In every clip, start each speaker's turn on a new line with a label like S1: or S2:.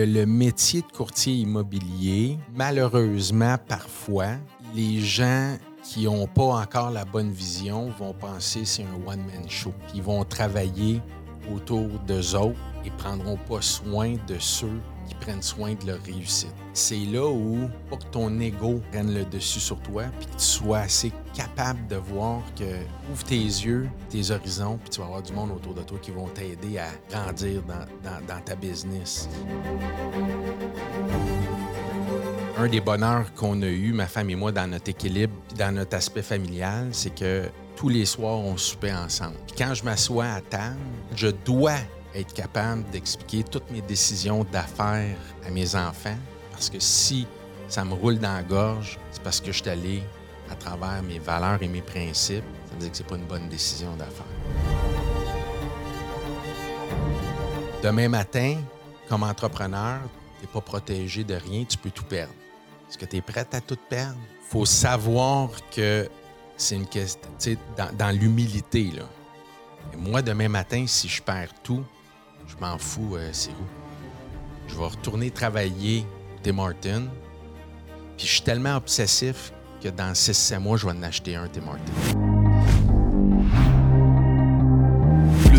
S1: Le métier de courtier immobilier, malheureusement, parfois, les gens qui n'ont pas encore la bonne vision vont penser c'est un one-man show. Ils vont travailler autour d'eux autres et prendront pas soin de ceux qui prennent soin de leur réussite. C'est là où, pas que ton ego prenne le dessus sur toi, puis que tu sois assez capable de voir que ouvre tes yeux, tes horizons, puis tu vas avoir du monde autour de toi qui vont t'aider à grandir dans, dans, ta business. Un des bonheurs qu'on a eu, ma femme et moi, dans notre équilibre, dans notre aspect familial, c'est que tous les soirs, on soupait ensemble. Puis quand je m'assois à table, je dois être capable d'expliquer toutes mes décisions d'affaires à mes enfants. Parce que si ça me roule dans la gorge, c'est parce que je suis allé à travers mes valeurs et mes principes. Ça veut dire que c'est pas une bonne décision d'affaires. Demain matin, comme entrepreneur, tu n'es pas protégé de rien, tu peux tout perdre. Est-ce que tu es prête à tout perdre? Faut savoir que c'est une question, tu sais, dans, dans l'humilité, là. Et moi, demain matin, si je perds tout, je m'en fous, euh, c'est où. Je vais retourner travailler Tim Martin. Puis je suis tellement obsessif que dans 6-7 mois, je vais en acheter un Tim Martin.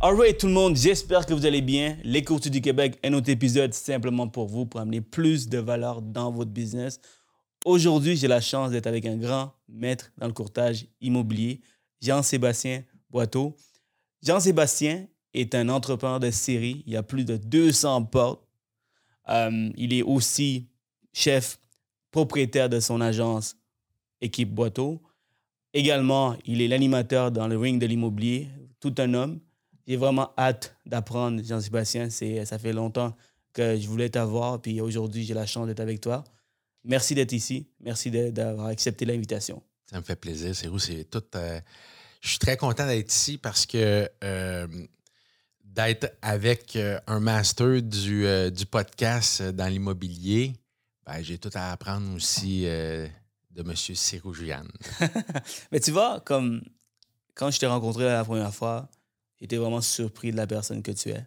S2: Alright tout le monde, j'espère que vous allez bien. Les courtiers du Québec, un autre épisode simplement pour vous, pour amener plus de valeur dans votre business. Aujourd'hui, j'ai la chance d'être avec un grand maître dans le courtage immobilier, Jean-Sébastien Boiteau. Jean-Sébastien est un entrepreneur de série. Il a plus de 200 portes. Euh, il est aussi chef propriétaire de son agence Équipe Boiteau. Également, il est l'animateur dans le ring de l'immobilier, tout un homme. J'ai vraiment hâte d'apprendre, Jean-Sébastien. C'est, ça fait longtemps que je voulais t'avoir, puis aujourd'hui, j'ai la chance d'être avec toi. Merci d'être ici. Merci d'avoir accepté l'invitation.
S1: Ça me fait plaisir, c'est c'est tout. euh, je suis très content d'être ici parce que euh, d'être avec euh, un master du, euh, du podcast euh, dans l'immobilier, ben, j'ai tout à apprendre aussi euh, de M. Siroujian.
S2: Mais tu vois, comme quand je t'ai rencontré la première fois, j'étais vraiment surpris de la personne que tu es.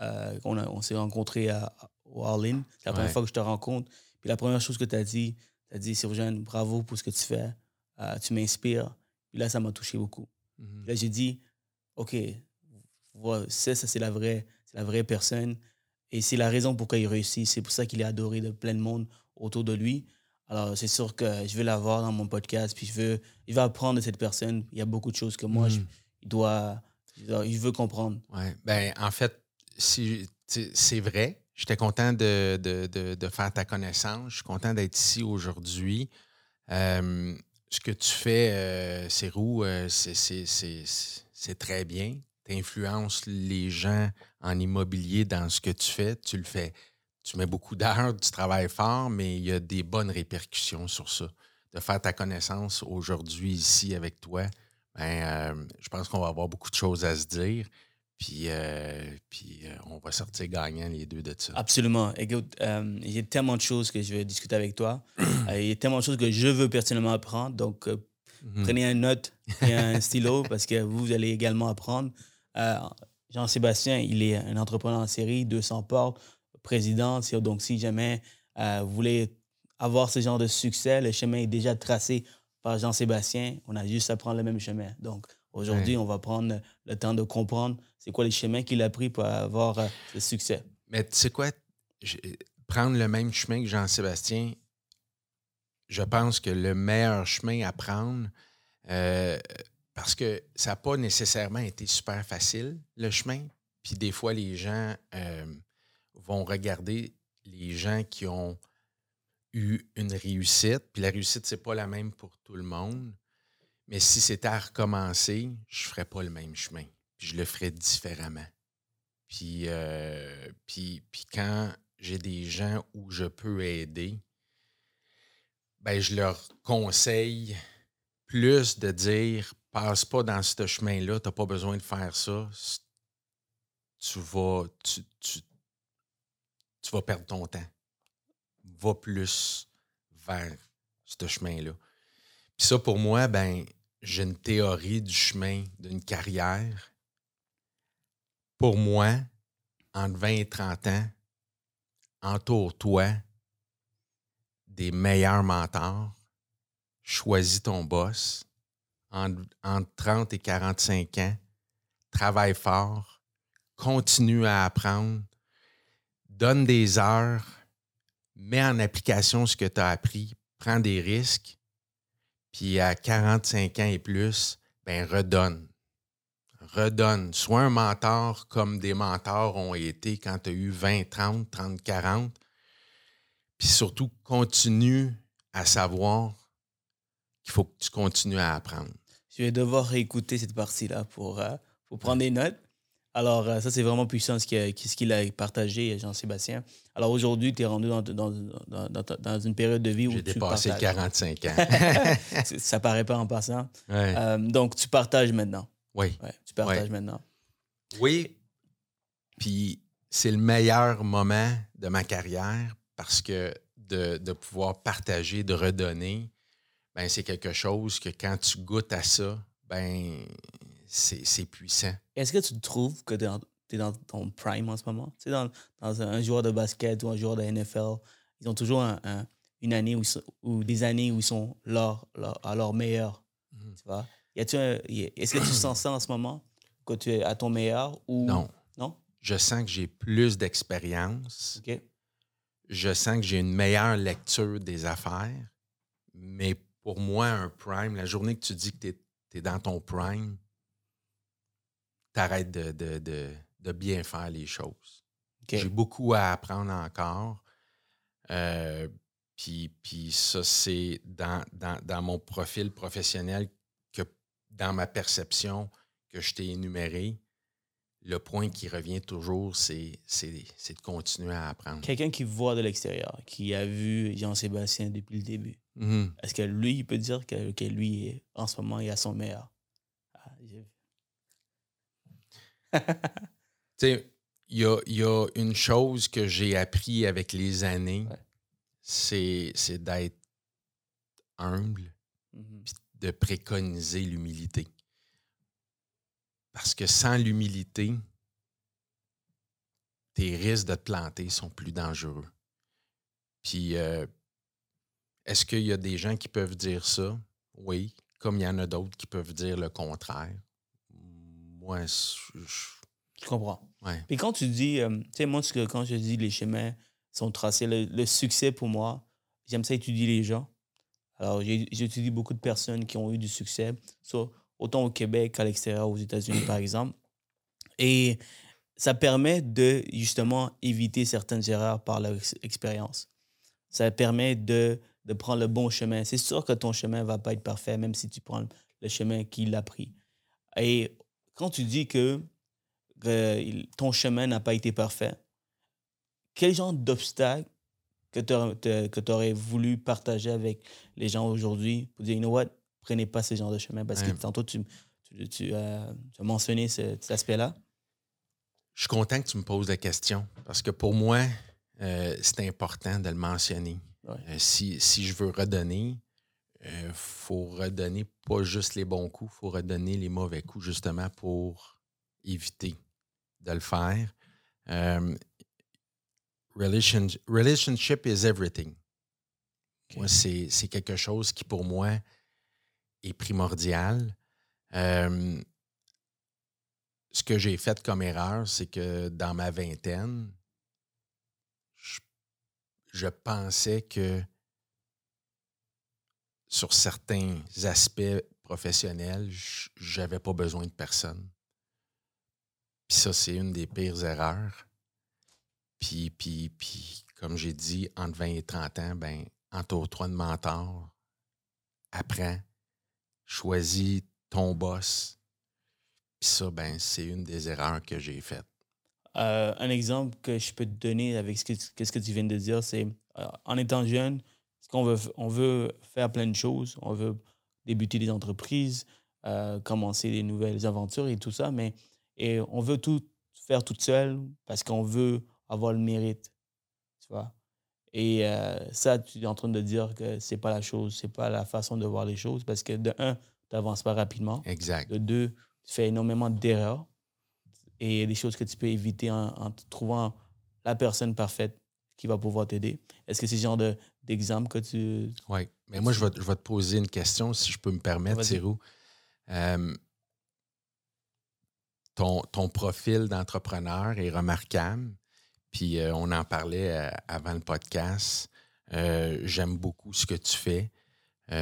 S2: Euh, on on s'est rencontrés à, au. C'est la première
S1: Ouais.
S2: fois que je te rencontre. Puis la première chose que tu as dit, tu as dit, Sirojane, bravo pour ce que tu fais. Euh, tu m'inspires. Puis là, ça m'a touché beaucoup. Puis Là, j'ai dit, OK, voilà, ça, ça c'est la vraie, la vraie personne. Et c'est la raison pourquoi il réussit. C'est pour ça qu'il est adoré de plein de monde autour de lui. Alors, c'est sûr que je vais l'avoir dans mon podcast. Puis je veux, il va apprendre de cette personne. Il y a beaucoup de choses que moi, je-
S1: Mhm.
S2: doit, il doit- il veut comprendre.
S1: Ouais. Ben, en fait, c'est vrai. J'étais content de, de- de- faire ta connaissance. Je suis content d'être ici aujourd'hui. Euh, ce que tu fais, euh, euh, c'est- c'est très bien. Tu influences les gens en immobilier dans ce que tu fais. Tu le fais. Tu mets beaucoup d'heures, tu travailles fort, mais il y a des bonnes répercussions sur ça. De faire ta connaissance aujourd'hui ici avec toi, ben, euh, je pense qu'on va avoir beaucoup de choses à se dire. Puis, euh, puis euh, on va sortir gagnant les deux de ça.
S2: Absolument. Écoute, euh, il y a tellement de choses que je vais discuter avec toi. Il y a tellement de choses que je veux personnellement apprendre. Donc,
S1: Mhm.
S2: prenez un note et un stylo parce que vous allez également apprendre. Jean-Sébastien, il est un entrepreneur en série, 200 portes, président. Si- Donc, si jamais vous voulez avoir ce genre de succès, le chemin est déjà tracé par Jean-Sébastien. On a juste à prendre le même chemin. Donc, aujourd'hui,
S1: Ouais.
S2: on va prendre le temps de comprendre c'est quoi les chemins qu'il a pris pour avoir euh, ce succès.
S1: Mais tu sais quoi? Je- prendre le même chemin que Jean-Sébastien, je pense que le meilleur chemin à prendre, euh, parce que ça n'a pas nécessairement été super facile, le chemin. Puis des fois, les gens euh, vont regarder les gens qui ont eu une réussite. Puis la réussite, c'est pas la même pour tout le monde. Mais si c'était à recommencer, je ferais pas le même chemin. Je le ferais différemment. Puis, euh, puis, puis quand j'ai des gens où je peux aider, ben je leur conseille plus de dire passe pas dans ce chemin-là, tu n'as pas besoin de faire ça. Tu vas, tu, tu, tu vas perdre ton temps. Va plus vers ce chemin-là. Puis ça, pour moi, ben, j'ai une théorie du chemin d'une carrière. Pour moi, entre 20 et 30 ans, entoure-toi des meilleurs mentors, choisis ton boss. Entre, entre 30 et 45 ans, travaille fort, continue à apprendre, donne des heures, mets en application ce que tu as appris, prends des risques, puis à 45 ans et plus, ben redonne. Redonne. Sois un mentor comme des mentors ont été quand tu as eu 20, 30, 30, 40. Puis surtout, continue à savoir qu'il faut que tu continues à apprendre.
S2: Je vais devoir réécouter cette partie-là pour, euh, pour prendre des notes. Alors, euh, ça, c'est vraiment puissant ce qu'il a, a, partagé, Jean-Sébastien. Alors, aujourd'hui, tu es rendu dans, dans, dans, dans, une période de vie où
S1: J'ai dépassé 45 ans.
S2: ça paraît pas en passant. Euh, donc, tu partages maintenant.
S1: Oui.
S2: tu partages maintenant.
S1: Oui. Puis, c'est le meilleur moment de ma carrière parce que de, de pouvoir partager, de redonner, ben, c'est quelque chose que quand tu goûtes à ça, ben c'est puissant.
S2: Est-ce que tu trouves que tu es, dans ton prime en ce moment? Tu sais, dans, dans, un joueur de basket ou un joueur de NFL, ils ont toujours un, une année où, ou des années où ils sont leur, à leur meilleur. Mhm. Tu vois? Est-ce que tu sens ça en ce moment, que tu es à ton meilleur? Ou...
S1: Non.
S2: Non?
S1: Je sens que j'ai plus d'expérience. Je sens que j'ai une meilleure lecture des affaires. Mais pour moi, un prime, la journée que tu dis que tu es, es, dans ton prime, t'arrêtes de, de, de, bien faire les choses. J'ai beaucoup à apprendre encore. Euh, puis, puis ça, c'est dans, dans, dans, mon profil professionnel que dans ma perception que je t'ai énuméré, le point qui revient toujours, c'est, de continuer à apprendre.
S2: Quelqu'un qui voit de l'extérieur, qui a vu Jean-Sébastien depuis le début, mm-hmm. est-ce que lui, il peut dire que, que lui, en ce moment, il a son meilleur?
S1: tu il y a, une chose que j'ai appris avec les années, c'est, d'être humble, mm-hmm. de préconiser l'humilité. Parce que sans l'humilité, tes risques de te planter sont plus dangereux. Puis, euh, est-ce qu'il y a des gens qui peuvent dire ça? Oui, comme il y en a d'autres qui peuvent dire le contraire ouais,
S2: je, comprends. Et quand tu dis, euh, tu sais, moi, quand je dis les chemins sont tracés, le, succès pour moi, j'aime ça étudier les gens. Alors, j'étudie beaucoup de personnes qui ont eu du succès, autant au Québec qu'à l'extérieur, aux États-Unis, par exemple. Et ça permet de, justement, éviter certaines erreurs par leur expérience. Ça permet de, de prendre le bon chemin. C'est sûr que ton chemin ne va pas être parfait, même si tu prends le chemin qu'il a pris. Et quand tu dis que, ton chemin n'a pas été parfait, quel genre d'obstacle que tu aurais voulu partager avec les gens aujourd'hui pour dire, you know what, prenez pas ce genre de chemin? Parce que tantôt, tu, tu, as mentionné cet aspect-là.
S1: Je suis content que tu me poses la question parce que pour moi, euh, c'est important de le mentionner. Euh, si, si, je veux redonner, il euh, faut redonner pas juste les bons coups, il faut redonner les mauvais coups justement pour éviter de le faire. Euh, relationship is everything. c'est quelque chose qui pour moi est primordial. Euh, ce que j'ai fait comme erreur, c'est que dans ma vingtaine, je pensais que sur certains aspects professionnels, j'avais pas besoin de personne. Puis ça, c'est une des pires erreurs. Puis, puis, puis comme j'ai dit, entre 20 et 30 ans, ben, entoure-toi de mentors, apprends, choisis ton boss. Puis ça, ben, c'est une des erreurs que j'ai faites.
S2: Euh, un exemple que je peux te donner avec ce que, tu viens de dire, c'est euh, en étant jeune, qu'on veut, on veut faire plein de choses. On veut débuter des entreprises, euh, commencer des nouvelles aventures et tout ça, mais et on veut tout faire toute seule parce qu'on veut avoir le mérite, tu vois. Et euh, ça, tu es en train de dire que c'est pas la chose, c'est pas la façon de voir les choses parce que de un, tu n'avances pas rapidement.
S1: Exact.
S2: De deux, tu fais énormément d'erreurs et des choses que tu peux éviter en, en trouvant la personne parfaite qui va pouvoir t'aider. Est-ce que c'est ce genre de, d'exemple que tu.
S1: Oui. Mais moi, je vais, je vais, te poser une question, si je peux me permettre, Cyrou. Euh, ton, ton, profil d'entrepreneur est remarquable. Puis euh, on en parlait euh, avant le podcast. J'aime beaucoup ce que tu fais. tu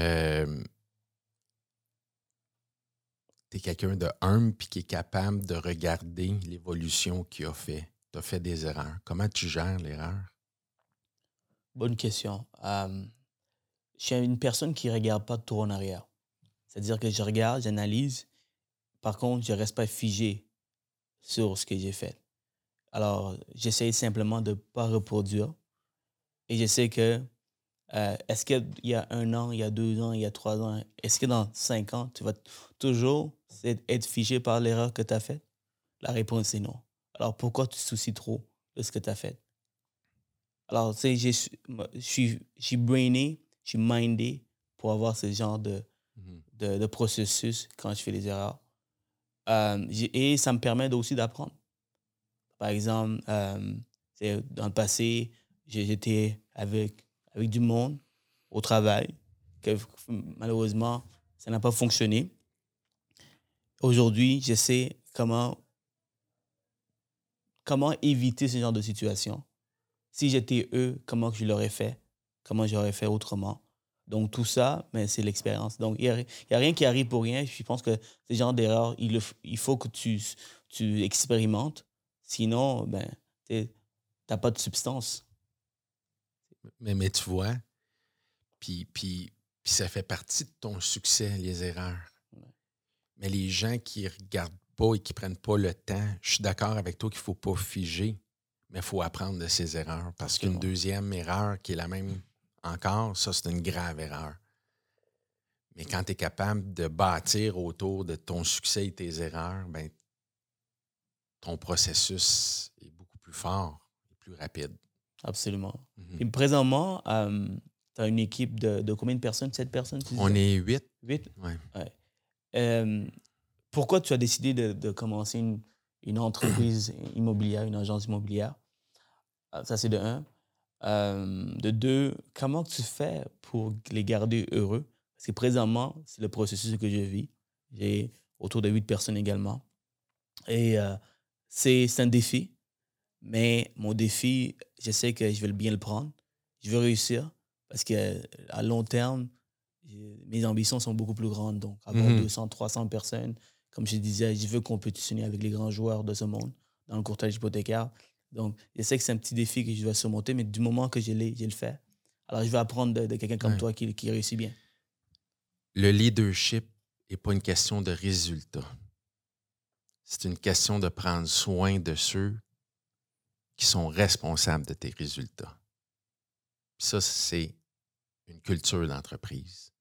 S1: es quelqu'un de humble puis qui est capable de regarder l'évolution qu'il a fait. Tu as fait des erreurs. Comment tu gères l'erreur?
S2: Bonne question. je suis une personne qui ne regarde pas trop en arrière. C'est-à-dire que je regarde, j'analyse. Par contre, je ne reste pas figé sur ce que j'ai fait. Alors, j'essaie simplement de ne pas reproduire. Et je sais que, euh, est-ce qu'il y a un an, il y a deux ans, il y a trois ans, est-ce que dans cinq ans, tu vas toujours être figé par l'erreur que tu as faite? La réponse est non. Alors, pourquoi tu te soucies trop de ce que tu as fait? Alors, tu sais, je suis brainé, je suis mindé pour avoir ce genre de, Mhm. de, processus quand je fais des erreurs. Euh, et ça me permet aussi d'apprendre. Par exemple, euh, dans le passé, j'étais avec, avec du monde au travail, que malheureusement, ça n'a pas fonctionné. Aujourd'hui, je sais comment, comment éviter ce genre de situation. Si j'étais eux, comment je l'aurais fait, comment j'aurais fait autrement? Donc, tout ça, mais c'est l'expérience. Donc, il n'y a, rien qui arrive pour rien. Je pense que ces genre d'erreurs, il, il faut que tu, tu expérimentes. Sinon, ben, tu n'as pas de substance.
S1: Mais, mais tu vois, puis, puis, puis ça fait partie de ton succès, les erreurs. Mais les gens qui regardent pas et qui prennent pas le temps, je suis d'accord avec toi qu'il ne faut pas figer, mais il faut apprendre de ces erreurs. Parce qu'une deuxième erreur qui est la même encore, ça, c'est une grave erreur. Mais quand tu es capable de bâtir autour de ton succès et tes erreurs, ben, ton processus est beaucoup plus fort et plus rapide.
S2: Absolument. Mhm. Et présentement, euh, tu as une équipe de, combien de personnes? Sept personnes?
S1: On est huit.
S2: Huit?
S1: Oui.
S2: Ouais. Euh, pourquoi tu as décidé de, commencer une, une, entreprise immobilière, une agence immobilière? Ah, ça, c'est de un. Euh, de deux, comment tu fais pour les garder heureux? Parce que présentement, c'est le processus que je vis. J'ai autour de huit personnes également. Et euh, c'est un défi. Mais mon défi, je sais que je vais bien le prendre. Je veux réussir parce qu'à long terme, mes ambitions sont beaucoup plus grandes. Donc, avoir 200, mhm. 300 personnes, comme je disais, je veux compétitionner avec les grands joueurs de ce monde dans le courtage hypothécaire. Donc, je sais que c'est un petit défi que je dois surmonter, mais du moment que je l'ai, je le fais. Alors, je vais apprendre de, quelqu'un comme toi qui, qui réussit bien.
S1: Le leadership n'est pas une question de résultat. C'est une question de prendre soin de ceux qui sont responsables de tes résultats. Puis ça, c'est une culture d'entreprise.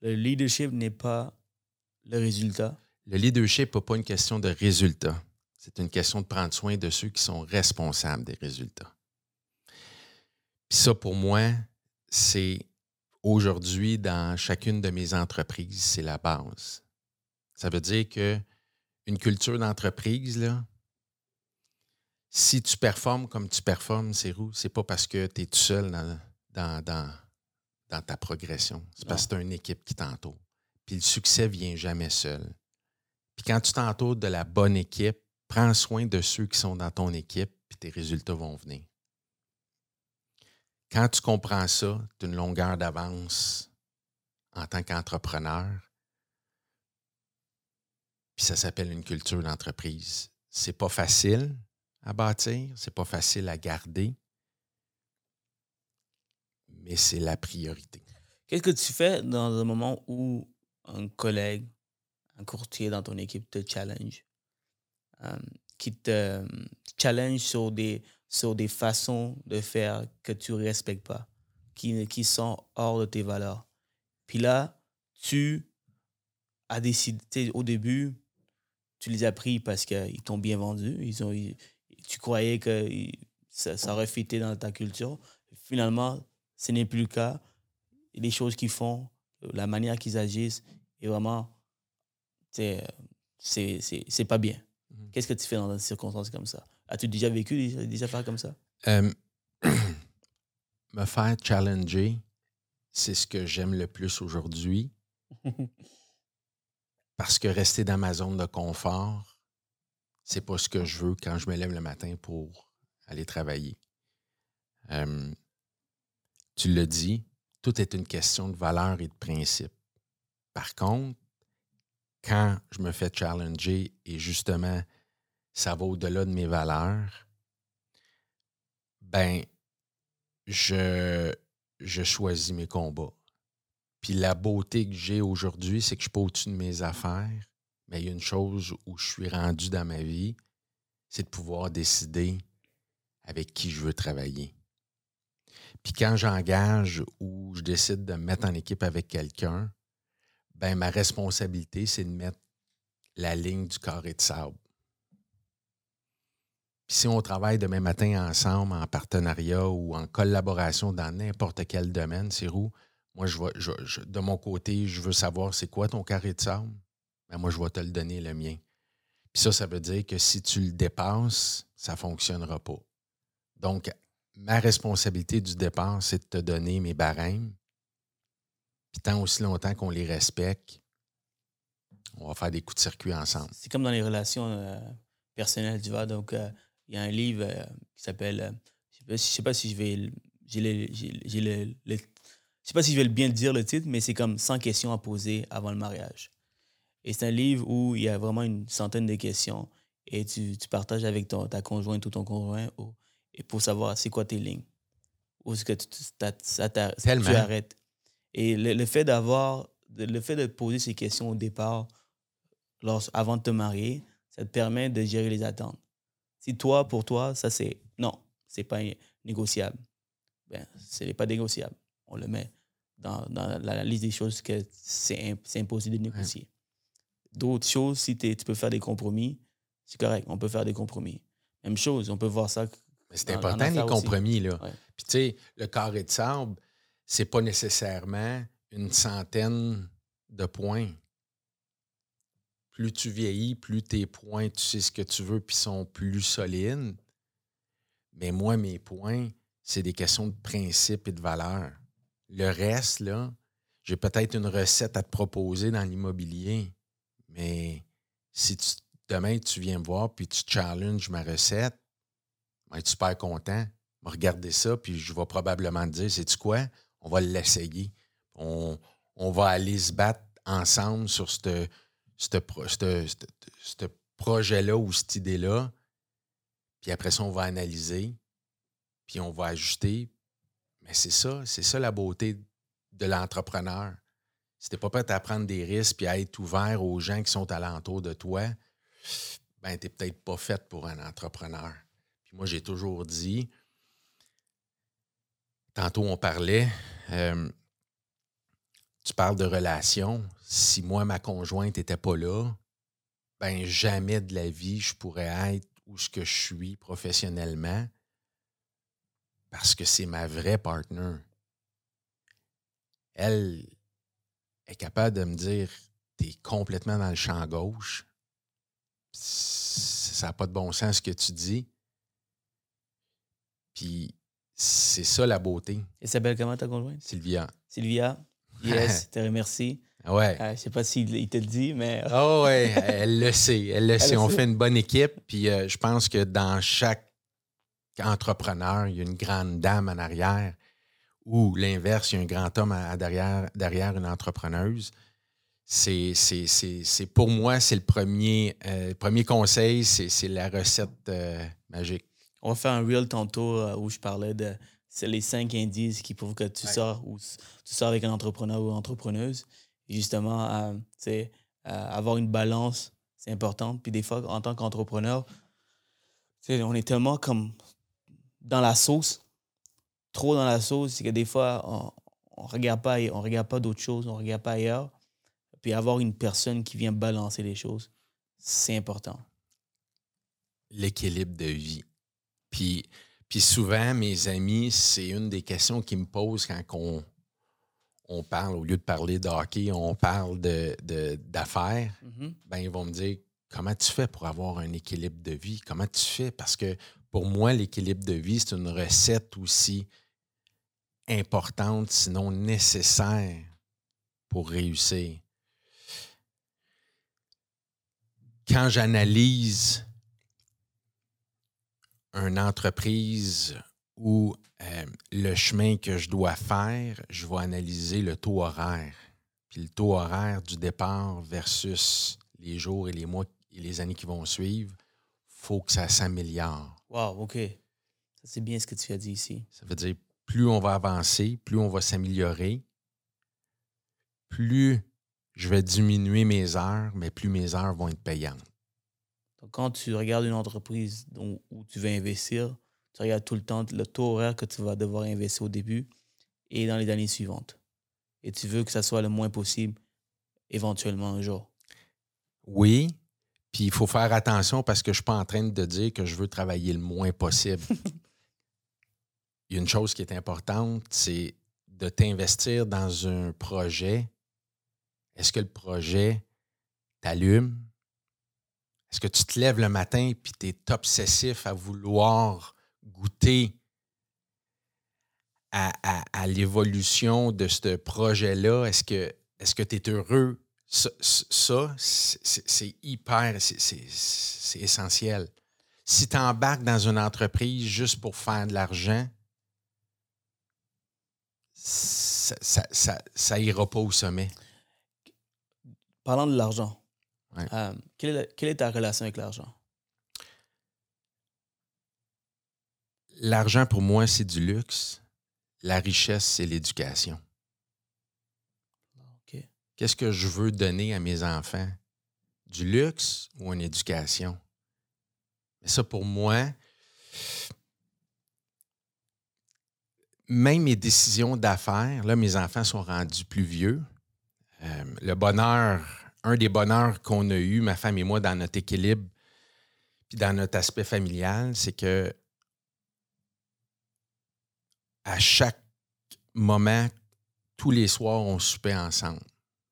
S2: Le leadership n'est pas le résultat.
S1: Le leadership n'est pas une question de résultat. C'est une question de prendre soin de ceux qui sont responsables des résultats. Puis ça, pour moi, c'est aujourd'hui, dans chacune de mes entreprises, c'est la base. Ça veut dire que une culture d'entreprise, là, si tu performes comme tu performes, c'est où? C'est pas parce que tu es tout seul dans, dans, ta progression. C'est parce que tu as une équipe qui t'entoure. Puis le succès vient jamais seul. Puis quand tu t'entoures de la bonne équipe, prends soin de ceux qui sont dans ton équipe, puis tes résultats vont venir. Quand tu comprends ça, tu as une longueur d'avance en tant qu'entrepreneur, puis ça s'appelle une culture d'entreprise. C'est pas facile à bâtir, c'est pas facile à garder, mais c'est la priorité.
S2: Qu'est-ce que tu fais dans un moment où un collègue, un courtier dans ton équipe te challenge? Euh, qui te challenge sur des, sur des façons de faire que tu ne respectes pas, qui, qui sont hors de tes valeurs. Puis là, tu a décidé, au début, tu les as pris parce qu'ils t'ont bien vendu. Ils ont, ils- tu croyais que ça, ça dans ta culture. Finalement, ce n'est plus le cas. Les choses qu'ils font, la manière qu'ils agissent, est vraiment, c'est c'est- c'est pas bien.
S1: Mhm.
S2: Qu'est-ce que tu fais dans des circonstances comme ça? As-tu déjà vécu des, des affaires comme ça?
S1: Euh, me faire challenger, c'est ce que j'aime le plus aujourd'hui. Parce que rester dans ma zone de confort, c'est pas ce que je veux quand je me lève le matin pour aller travailler. Euh, tu le dis, tout est une question de valeur et de principe. Par contre, quand je me fais challenger et justement ça va au-delà de mes valeurs, ben, je, je choisis mes combats. Puis la beauté que j'ai aujourd'hui, c'est que je suis pas au-dessus de mes affaires, mais il y a une chose où je suis rendu dans ma vie, c'est de pouvoir décider avec qui je veux travailler. Puis quand j'engage ou je décide de me mettre en équipe avec quelqu'un, ben ma responsabilité, c'est de mettre la ligne du carré de sable. Puis si on travaille demain matin ensemble, en partenariat ou en collaboration dans n'importe quel domaine, où moi, je vais, de mon côté, je veux savoir c'est quoi ton carré de sable. Ben moi, je vais te le donner le mien. Puis ça, ça veut dire que si tu le dépasses, ça ne fonctionnera pas. Donc, ma responsabilité du départ, c'est de te donner mes barèmes. Puis tant aussi longtemps qu'on les respecte, on va faire des coups de circuit ensemble.
S2: C'est comme dans les relations euh, personnelles, tu vois. Donc, euh, il y a un livre euh, qui s'appelle. je je sais pas si je vais. j'ai le- j'ai- le- le- je sais pas si je vais le bien dire le titre, mais c'est comme 100 questions à poser avant le mariage. Et c'est un livre où il y a vraiment une centaine de questions et tu, tu partages avec ton, ta conjointe ou ton conjoint ou- et pour savoir c'est quoi tes lignes. Où est-ce que tu, ça tu arrêtes. Et le, le fait d'avoir, de- le fait de poser ces questions au départ, lors, avant de te marier, ça te permet de gérer les attentes. Si toi, pour toi, ça c'est non, c'est pas négociable, ben, ce n'est pas négociable. On le met dans, dans la liste des choses que c'est imp- c'est impossible de négocier. D'autres choses, si tu peux faire des compromis, c'est correct, on peut faire des compromis. Même chose, on peut voir ça.
S1: Mais c'est important, les
S2: aussi.
S1: compromis. Là.
S2: Ouais.
S1: Puis, tu sais, le carré de sable, c'est pas nécessairement une centaine de points. Plus tu vieillis, plus tes points, tu sais ce que tu veux, puis sont plus solides. Mais moi, mes points, c'est des questions de principe et de valeur. Le reste, là, j'ai peut-être une recette à te proposer dans l'immobilier, mais si tu- demain tu viens me voir puis tu challenges ma recette, vais être super content. Regarder ça, puis je vais probablement te dire, c'est-tu quoi? On va l'essayer. On, on va aller se battre ensemble sur ce projet-là ou cette idée-là. Puis après ça, on va analyser, puis on va ajuster. Mais c'est ça, c'est ça la beauté de l'entrepreneur. Si tu n'es pas prêt à prendre des risques puis à être ouvert aux gens qui sont alentour de toi, ben, tu n'es peut-être pas fait pour un entrepreneur. Puis moi, j'ai toujours dit, tantôt on parlait, euh, tu parles de relation. Si moi, ma conjointe n'était pas là, ben jamais de la vie je pourrais être où ce que je suis professionnellement parce que c'est ma vraie partner. Elle est capable de me dire T'es complètement dans le champ gauche. Ça n'a pas de bon sens ce que tu dis. Puis c'est ça la beauté,
S2: Elle s'appelle comment ta conjointe?
S1: Sylvia.
S2: Sylvia. Yes, te remercie.
S1: Ouais.
S2: Euh, je sais pas s'il il te le dit, mais
S1: Ah ouais, elle le sait. Elle le sait.
S2: le
S1: On
S2: sait.
S1: fait une bonne équipe. Puis euh, je pense que dans chaque entrepreneur, il y a une grande dame en arrière ou l'inverse, il y a un grand homme à- à derrière, derrière une entrepreneuse. C'est, c'est, c'est, c'est- pour moi, c'est le premier, euh, premier conseil, c'est, c'est la recette euh, magique.
S2: On va faire un reel tantôt euh, où je parlais de c'est les cinq indices qui prouvent que tu
S1: Ouais.
S2: sors ou tu sors avec un entrepreneur ou une entrepreneuse. Et justement, euh, tu sais, euh, avoir une balance, c'est important. Puis des fois, en tant qu'entrepreneur, tu sais, on est tellement comme dans la sauce, trop dans la sauce, c'est que des fois, on ne regarde pas, on regarde pas d'autres choses, on regarde pas ailleurs. Puis avoir une personne qui vient balancer les choses, c'est important.
S1: L'équilibre de vie. Puis, puis souvent, mes amis, c'est une des questions qu'ils me posent quand on, on parle, au lieu de parler de hockey, on parle d'affaires. De, d'affaires.
S2: Mhm.
S1: ben, ils vont me dire comment tu fais pour avoir un équilibre de vie? Comment tu fais? Parce que pour moi, l'équilibre de vie, c'est une recette aussi importante, sinon nécessaire pour réussir. Quand j'analyse une entreprise ou euh, le chemin que je dois faire, je vais analyser le taux horaire. Puis le taux horaire du départ versus les jours et les mois et les années qui vont suivre, faut que ça s'améliore.
S2: Wow, OK. C'est bien ce que tu as dit ici.
S1: Ça veut dire plus on va avancer, plus on va s'améliorer, plus je vais diminuer mes heures, mais plus mes heures vont être payantes.
S2: Donc, quand tu regardes une entreprise où tu veux investir, tu regardes tout le temps le taux horaire que tu vas devoir investir au début et dans les années suivantes. Et tu veux que ça soit le moins possible éventuellement un jour.
S1: Oui, puis il faut faire attention parce que je ne suis pas en train de dire que je veux travailler le moins possible. il y a une chose qui est importante, c'est de t'investir dans un projet. Est-ce que le projet t'allume? Est-ce que tu te lèves le matin et tu es obsessif à vouloir goûter à, l'évolution de ce projet-là? Est-ce que est-ce tu es heureux? Ça, c'est hyper, c'est- essentiel. Si tu embarques dans une entreprise juste pour faire de l'argent, ça, ça ira pas au sommet.
S2: Parlant de l'argent,
S1: Ouais.
S2: euh, quelle, est, quelle est ta relation avec l'argent?
S1: L'argent, pour moi, c'est du luxe. La richesse, c'est l'éducation. Qu'est-ce que je veux donner à mes enfants? Du luxe ou une éducation? Mais ça, pour moi, même mes décisions d'affaires, là, mes enfants sont rendus plus vieux. Euh, le bonheur, un des bonheurs qu'on a eu, ma femme et moi, dans notre équilibre, puis dans notre aspect familial, c'est que à chaque moment, tous les soirs, on soupait ensemble.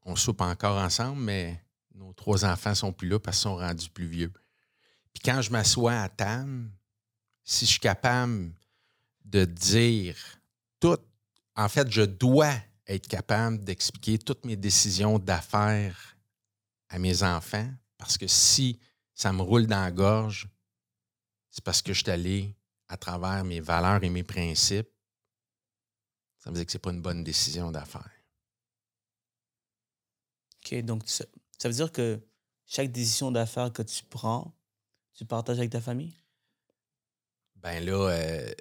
S1: On soupe encore ensemble, mais nos trois enfants sont plus là parce qu'ils sont rendus plus vieux. Puis quand je m'assois à table, si je suis capable de dire tout, en fait, je dois être capable d'expliquer toutes mes décisions d'affaires à mes enfants parce que si ça me roule dans la gorge, c'est parce que je suis allé à travers mes valeurs et mes principes. Ça veut dire que ce n'est pas une bonne décision d'affaires.
S2: OK, donc ça, ça veut dire que chaque décision d'affaires que tu prends, tu partages avec ta famille?
S1: Ben là, euh,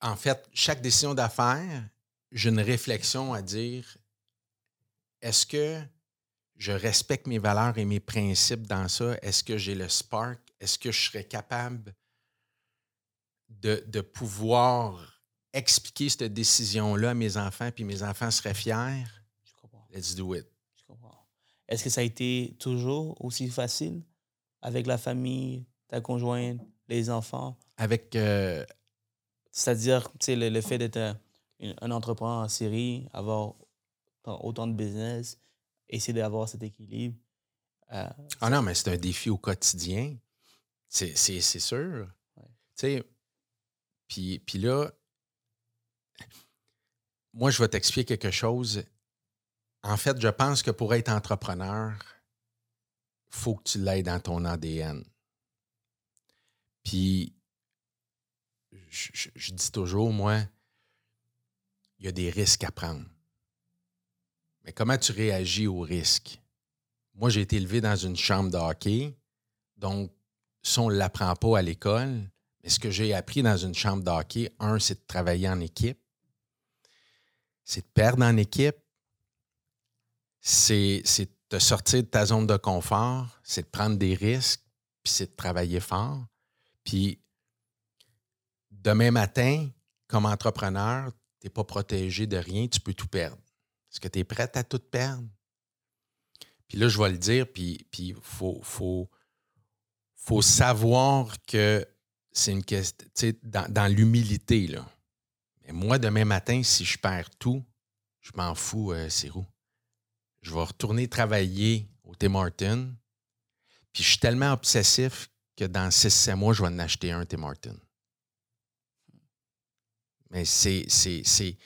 S1: en fait, chaque décision d'affaires, j'ai une réflexion à dire est-ce que je respecte mes valeurs et mes principes dans ça? Est-ce que j'ai le spark? Est-ce que je serais capable de, de pouvoir expliquer cette décision-là à mes enfants, puis mes enfants seraient fiers?
S2: Je comprends.
S1: Let's do it.
S2: Je comprends. Est-ce que ça a été toujours aussi facile avec la famille, ta conjointe, les enfants?
S1: Avec euh,
S2: C'est-à-dire, tu sais, le, le fait d'être un, un entrepreneur en série, avoir autant de business, essayer d'avoir cet équilibre. euh,
S1: Ah non, mais c'est un défi au quotidien. C'est, sûr.
S2: Ouais.
S1: Tu sais, puis, puis là, moi, je vais t'expliquer quelque chose. En fait, je pense que pour être entrepreneur, il faut que tu l'aies dans ton ADN. Puis, je, je- je dis toujours, moi, il y a des risques à prendre. Mais comment tu réagis aux risques? Moi, j'ai été élevé dans une chambre de hockey. Donc, ça, on ne l'apprend pas à l'école. Mais ce que j'ai appris dans une chambre de hockey, un, c'est de travailler en équipe. C'est de perdre en équipe. C'est c'est de sortir de ta zone de confort. C'est de prendre des risques. Puis c'est de travailler fort. Puis demain matin, comme entrepreneur, tu n'es pas protégé de rien. Tu peux tout perdre. Est-ce que tu es prête à tout perdre? Puis là, je vais le dire, puis il faut, faut, faut savoir que c'est une question, tu sais, dans, dans l'humilité, là. Mais moi, demain matin, si je perds tout, je m'en fous, euh, Sirou. Je vais retourner travailler au Tim Martin. Puis je suis tellement obsessif que dans 6-7 mois, je vais en acheter un Tim Martin. Mais c'est, c'est, c'est,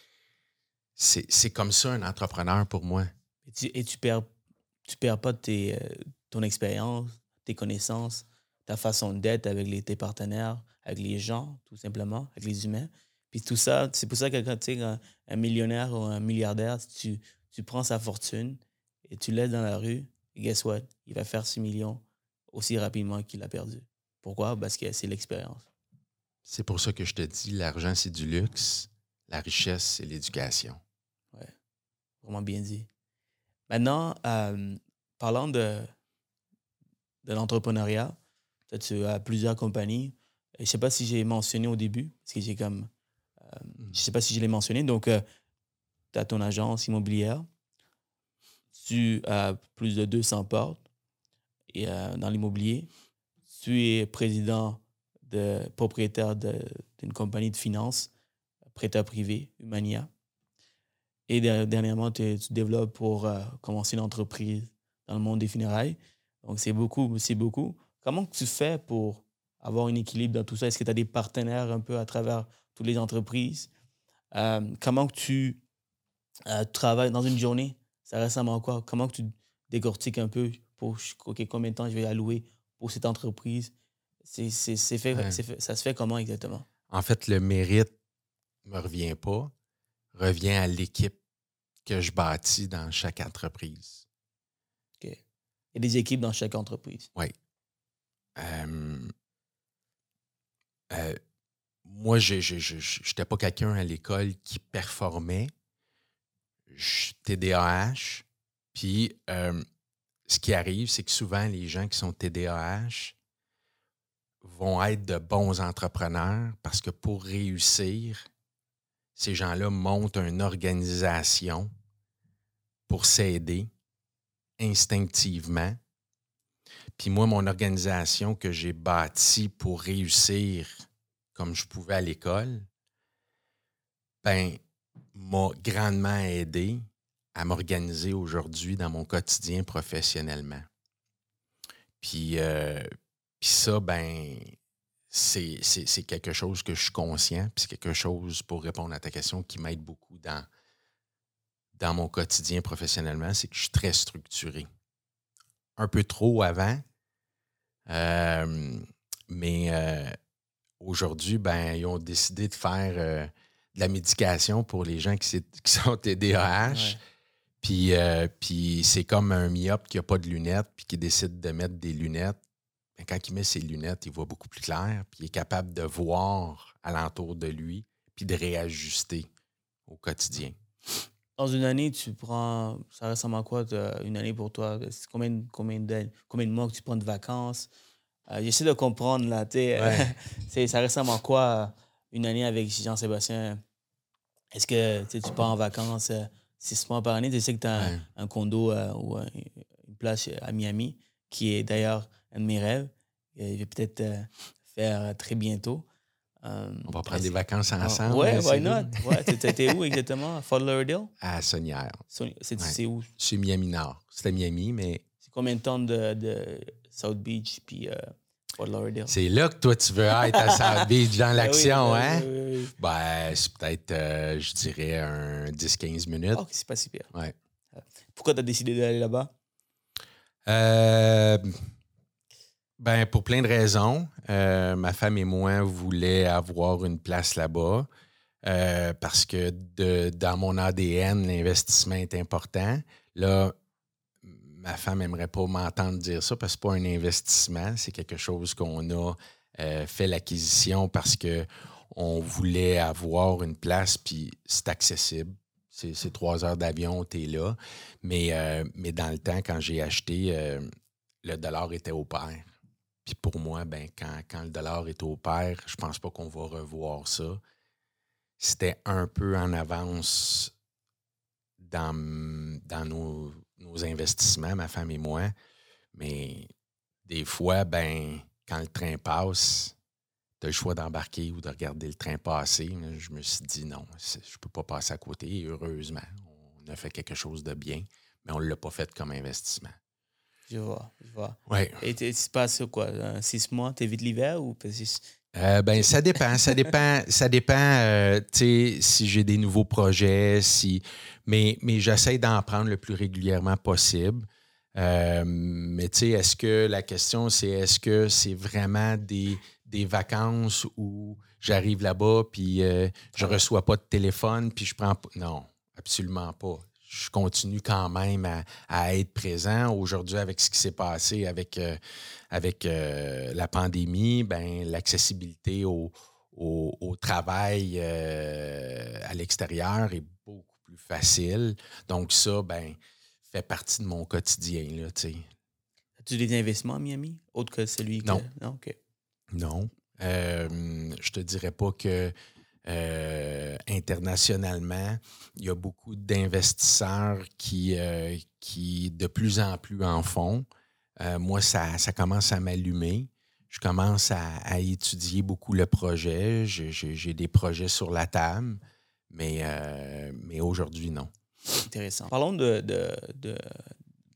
S1: comme ça un entrepreneur pour moi.
S2: Et tu, et tu perds, tu perds pas tes, euh, ton expérience, tes connaissances, ta façon d'être avec les, tes partenaires, avec les gens, tout simplement, avec les humains. Puis tout ça, c'est pour ça que quand tu es un, millionnaire ou un milliardaire, tu, tu prends sa fortune et tu laisses dans la rue, et guess what? Il va faire 6 millions aussi rapidement qu'il a perdu. Pourquoi? Parce que c'est l'expérience.
S1: C'est pour ça que je te dis, l'argent, c'est du luxe. La richesse, c'est l'éducation.
S2: Vraiment bien dit. Maintenant, euh, parlant de, de l'entrepreneuriat, tu as plusieurs compagnies. Je ne sais pas si j'ai mentionné au début, parce que j'ai comme. Euh, je ne sais pas si je l'ai mentionné. Donc, euh, tu as ton agence immobilière. Tu as plus de 200 portes et, dans l'immobilier. Tu es président de propriétaire d'une compagnie de finances, prêteur privé, Humania. Et dernièrement, tu, développes pour euh, commencer une entreprise dans le monde des funérailles. Donc, c'est beaucoup, c'est beaucoup. Comment tu fais pour avoir un équilibre dans tout ça? Est-ce que tu as des partenaires un peu à travers toutes les entreprises? Euh, comment tu euh, travailles dans une journée? Ça ressemble à quoi? Comment tu décortiques un peu pour combien de temps je vais allouer pour cette entreprise? C'est fait, ça se fait comment exactement?
S1: En fait, le mérite ne me revient pas, revient à l'équipe que je bâtis dans chaque entreprise.
S2: OK. Il y a des équipes dans chaque entreprise.
S1: Oui. Euh, euh, moi, je n'étais pas quelqu'un à l'école qui performait. TDAH. Puis, euh, ce qui arrive, c'est que souvent, les gens qui sont TDAH, vont être de bons entrepreneurs parce que pour réussir, ces gens-là montent une organisation pour s'aider instinctivement. Puis moi, mon organisation que j'ai bâtie pour réussir comme je pouvais à l'école, ben, m'a grandement aidé à m'organiser aujourd'hui dans mon quotidien professionnellement. Puis, euh, puis ça, ben, c'est quelque chose que je suis conscient, puis c'est quelque chose, pour répondre à ta question, qui m'aide beaucoup dans, dans mon quotidien professionnellement, c'est que je suis très structuré. Un peu trop avant, euh, mais euh, aujourd'hui, ben, ils ont décidé de faire euh, de la médication pour les gens qui, qui sont TDAH. Puis, puis c'est comme un myope qui n'a pas de lunettes, puis qui décide de mettre des lunettes quand il met ses lunettes, il voit beaucoup plus clair, puis il est capable de voir alentour de lui, puis de réajuster au quotidien.
S2: Dans une année, tu prends. Ça ressemble à quoi une année pour toi? Combien, combien, de, combien de mois que tu prends de vacances? Euh, j'essaie de comprendre, là. Ouais. ça ressemble à quoi une année avec Jean-Sébastien? Est-ce que tu pars en vacances euh, six mois par année? Tu sais que tu as un, condo euh, ou une place à Miami, qui est d'ailleurs un de mes rêves. Je vais peut-être euh, faire très bientôt.
S1: Euh, On va prendre des vacances ah, ensemble.
S2: ouais, why not? Ouais, T'étais où exactement? À Fort Lauderdale?
S1: À Sonnière.
S2: C'est où?
S1: C'est Miami Nord. C'était Miami, mais.
S2: C'est combien de temps de, de South Beach puis euh, Fort Lauderdale?
S1: C'est là que toi, tu veux être à South Beach dans ben l'action, ben hein? Oui, oui, ben, c'est peut-être, je dirais, un 10-15 minutes.
S2: Oh, c'est pas si pire.
S1: Ouais.
S2: Pourquoi tu as décidé d'aller là-bas?
S1: Euh ben, pour plein de raisons. Euh, ma femme et moi voulaient avoir une place là-bas euh, parce que de, dans mon ADN, l'investissement est important. Là, ma femme n'aimerait pas m'entendre dire ça parce que ce n'est pas un investissement, c'est quelque chose qu'on a euh, fait l'acquisition parce qu'on voulait avoir une place, puis c'est accessible. C'est trois heures d'avion, tu es là. Mais, mais dans le temps, quand j'ai acheté, le dollar était au pair. Puis pour moi, ben, quand, le dollar est au pair, je pense pas qu'on va revoir ça. C'était un peu en avance dans, dans, nos, nos investissements, ma femme et moi. Mais des fois, ben, quand le train passe, tu as le choix d'embarquer ou de regarder le train passer. Je me suis dit non, je ne peux pas passer à côté. heureusement, on a fait quelque chose de bien, mais on ne l'a pas fait comme investissement.
S2: Je vois, je vois.
S1: Ouais.
S2: Et tu passes quoi, six mois, tu évites l'hiver ou
S1: euh, ben, ça dépend. Ça dépend. ça dépend euh, si j'ai des nouveaux projets, si. Mais, mais j'essaie d'en prendre le plus régulièrement possible. Euh, mais tu sais, est-ce que la question, c'est est-ce que c'est vraiment des, des vacances où j'arrive là-bas puis je je reçois pas de téléphone puis je prends pas. Non, absolument pas je continue quand même à, être présent. Aujourd'hui, avec ce qui s'est passé avec, euh, avec euh, la pandémie, ben, l'accessibilité au, au, travail euh, à l'extérieur est beaucoup plus facile. Donc, ça, ben, fait partie de mon quotidien.
S2: As-tu des investissements à Miami, autre que celui que...
S1: Non.
S2: Non,
S1: non. je te dirais pas que euh, internationalement, il y a beaucoup d'investisseurs qui, euh, qui de plus en plus en font. Euh, moi, ça, ça, commence à m'allumer. Je commence à, étudier beaucoup le projet. J'ai des projets sur la table, mais, mais aujourd'hui, non.
S2: Intéressant. Parlons de, de, de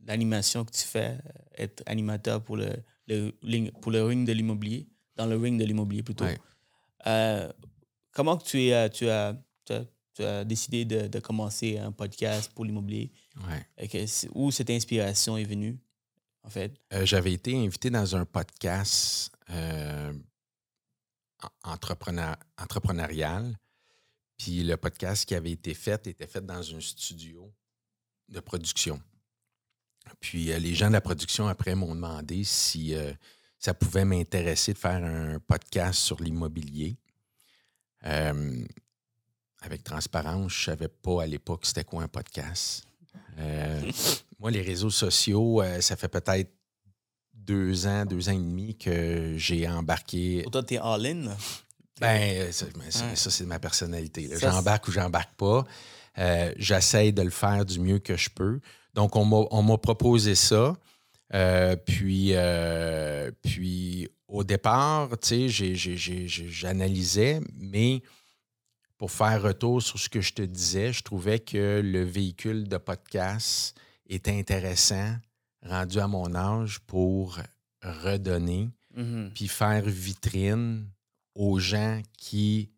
S2: l'animation que tu fais, être animateur pour le, le, pour le ring de l'immobilier, dans le ring de l'immobilier plutôt. Comment tu, es, tu, as, tu, as, décidé de, commencer un podcast pour l'immobilier?
S1: Ouais.
S2: Où cette inspiration est venue, en fait?
S1: Euh, j'avais été invité dans un podcast euh, entrepreneur, entrepreneurial. Puis le podcast qui avait été fait était fait dans un studio de production. Puis euh, les gens de la production, après, m'ont demandé si ça pouvait m'intéresser de faire un podcast sur l'immobilier. Euh, avec transparence, je ne savais pas à l'époque c'était quoi un podcast. Euh, moi, les réseaux sociaux, euh, ça fait peut-être deux ans, deux ans et demi que j'ai embarqué.
S2: Pour toi, tu es all-in?
S1: Ben, ça, c'est ma personnalité. J'embarque ou j'embarque pas. J'essaie de le faire du mieux que je peux. Donc, on m'a proposé ça. puis, puis, au départ, tu sais, j'analysais, mais pour faire retour sur ce que je te disais, je trouvais que le véhicule de podcast était intéressant, rendu à mon âge, pour redonner,
S2: mm-hmm.
S1: puis faire vitrine aux gens qui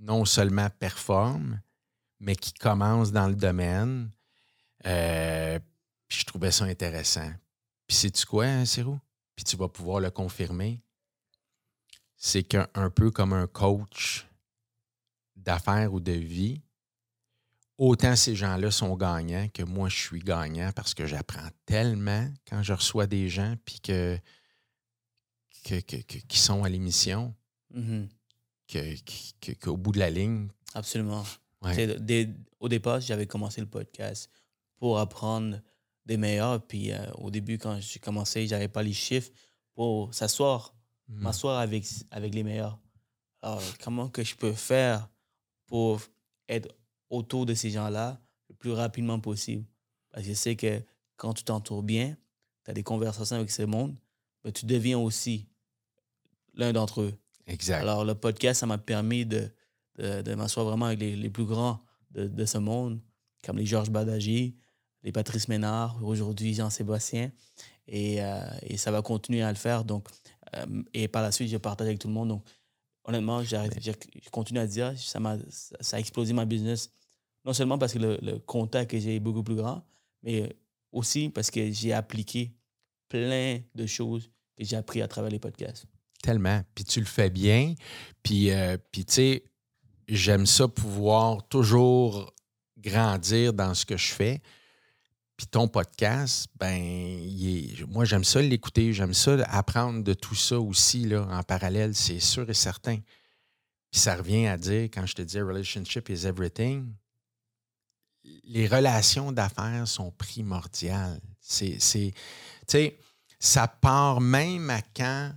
S1: non seulement performent, mais qui commencent dans le domaine. Euh, puis je trouvais ça intéressant. Puis sais-tu quoi, hein, Ciro? Puis tu vas pouvoir le confirmer c'est qu'un peu comme un coach d'affaires ou de vie, autant ces gens-là sont gagnants que moi, je suis gagnant parce que j'apprends tellement quand je reçois des gens puis que, qui sont à l'émission
S2: mm-hmm.
S1: qu'au bout de la ligne.
S2: Absolument. au départ, j'avais commencé le podcast pour apprendre des meilleurs. Puis euh, au début, quand j'ai commencé, j'avais pas les chiffres pour s'asseoir Mm. m'asseoir avec, avec les meilleurs. Alors, comment que je peux faire pour être autour de ces gens-là le plus rapidement possible? Parce que je sais que quand tu t'entoures bien, tu as des conversations avec ce monde, mais tu deviens aussi l'un d'entre eux.
S1: Exact.
S2: Alors, le podcast, ça m'a permis de, de, m'asseoir vraiment avec les, les plus grands de, de, ce monde, comme les Georges Badagy, les Patrice Ménard, aujourd'hui Jean-Sébastien. Et, euh, et, ça va continuer à le faire. Donc, et par la suite, je partage avec tout le monde. Donc, honnêtement, je continue à dire, ça, a, ça a explosé ma business. Non seulement parce que le, contact que j'ai est beaucoup plus grand, mais aussi parce que j'ai appliqué plein de choses que j'ai appris à travers les podcasts.
S1: Tellement. Puis tu le fais bien. Puis, euh, puis tu sais, j'aime ça pouvoir toujours grandir dans ce que je fais. Ton podcast, ben, moi, j'aime ça l'écouter, j'aime ça apprendre de tout ça aussi là, en parallèle, c'est sûr et certain. Puis ça revient à dire, quand je te dis relationship is everything, les relations d'affaires sont primordiales. C'est, tu sais, ça part même à quand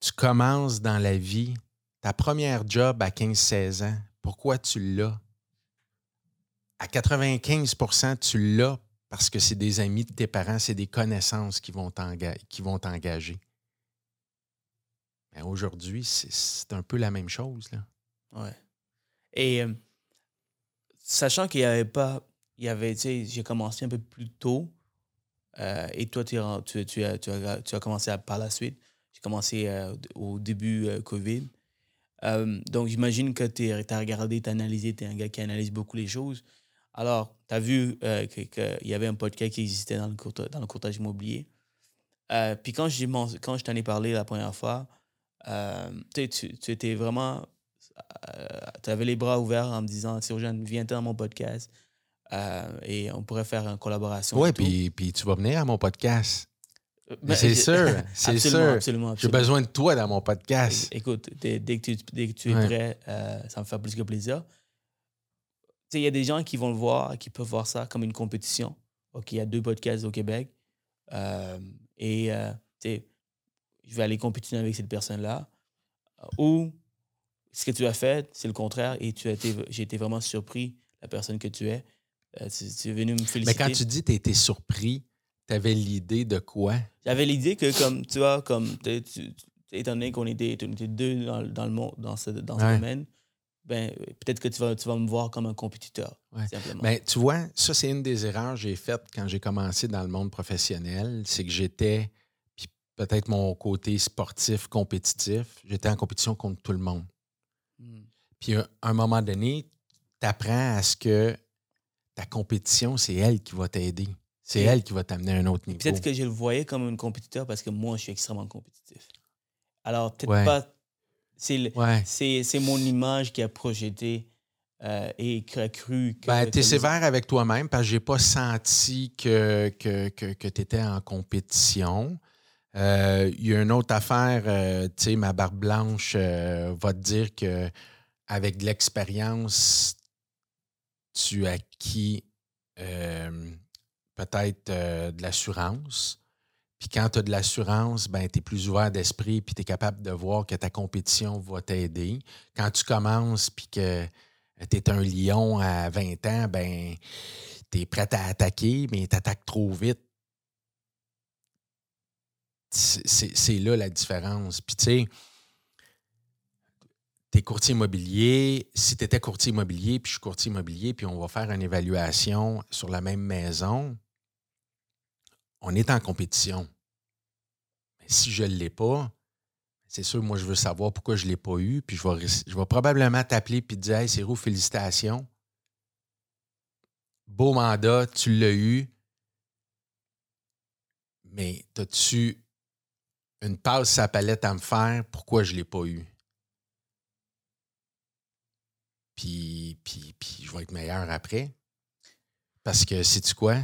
S1: tu commences dans la vie, ta première job à 15-16 ans, pourquoi tu l'as? À 95% tu l'as parce que c'est des amis de tes parents, c'est des connaissances qui vont t'engager. Mais aujourd'hui, c'est- un peu la même chose. Là.
S2: Ouais. Et euh, sachant qu'il n'y avait pas. Il y avait, j'ai commencé un peu plus tôt. euh, et toi, tu, as, commencé par la suite. J'ai commencé euh, au début COVID. Donc, j'imagine que tu as regardé, tu as analysé, tu es un gars qui analyse beaucoup les choses. Alors, tu as vu euh, que- qu'il y avait un podcast qui existait dans le, courta- dans le courtage immobilier. Euh, puis quand, je t'en ai parlé la première fois, euh, tu étais vraiment tu avais les bras ouverts en me disant Sirojane, viens dans mon podcast et on pourrait faire une collaboration.
S1: Oui, puis, puis tu vas venir à mon podcast. Mais
S2: ben,
S1: c'est sûr, c'est sûr.
S2: Absolument,
S1: J'ai besoin de toi dans mon podcast.
S2: Écoute, dès, que tu, dès que tu es
S1: Ouais.
S2: prêt, ça me fait plus que plaisir. Tu sais, Il y a des gens qui vont le voir, qui peuvent voir ça comme une compétition. OK, il y a deux podcasts au Québec. euh, et euh, tu sais, je vais aller compétitionner avec cette personne-là. Ou ce que tu as fait, c'est le contraire. Et tu as été, j'ai été vraiment surpris, la personne que tu es. Euh, tu, tu es venu me
S1: Mais
S2: féliciter.
S1: quand tu dis que tu été surpris, tu avais l'idée de quoi?
S2: J'avais l'idée que, comme, tu vois, comme, tu- étant donné qu'on était, deux dans, dans le monde, dans ce, dans ce
S1: Ouais.
S2: domaine, ben, peut-être que tu vas, tu vas me voir comme un compétiteur,
S1: Ouais.
S2: simplement.
S1: Mais tu vois, ça, c'est une des erreurs que j'ai faites quand j'ai commencé dans le monde professionnel. C'est que j'étais, puis peut-être mon côté sportif, compétitif, j'étais en compétition contre tout le monde.
S2: Hmm.
S1: Puis à un moment donné, tu apprends à ce que ta compétition, c'est elle qui va t'aider. C'est elle qui va t'amener à un autre niveau.
S2: Peut-être que je le voyais comme un compétiteur parce que moi, je suis extrêmement compétitif. Alors, peut-être
S1: Ouais.
S2: pas. C'est
S1: Ouais.
S2: mon image qui a projeté euh, et qui a cru que.
S1: Ben, tu es sévère avec toi-même parce que j'ai pas senti que, que, que, tu étais en compétition. Euh, Il y a une autre affaire, euh, tu sais, ma barbe blanche va te dire que avec de l'expérience, tu as acquis peut-être de l'assurance. Puis quand tu as de l'assurance, ben, tu es plus ouvert d'esprit puis tu es capable de voir que ta compétition va t'aider. Quand tu commences puis que tu es un lion à 20 ans, ben tu es prêt à attaquer, mais tu attaques trop vite. C'est là la différence. Puis tu sais, tu es courtier immobilier. Si tu étais courtier immobilier, puis je suis courtier immobilier, puis on va faire une évaluation sur la même maison, on est en compétition. Mais si je ne l'ai pas, c'est sûr, moi, je veux savoir pourquoi je ne l'ai pas eu, puis je vais, probablement t'appeler et te dire Hey, Cyril, félicitations. Beau mandat, tu l'as eu. Mais as-tu une passe à palette à me faire? Pourquoi je ne l'ai pas eu? Puis, puis, puis je vais être meilleur après. Parce que, sais-tu quoi?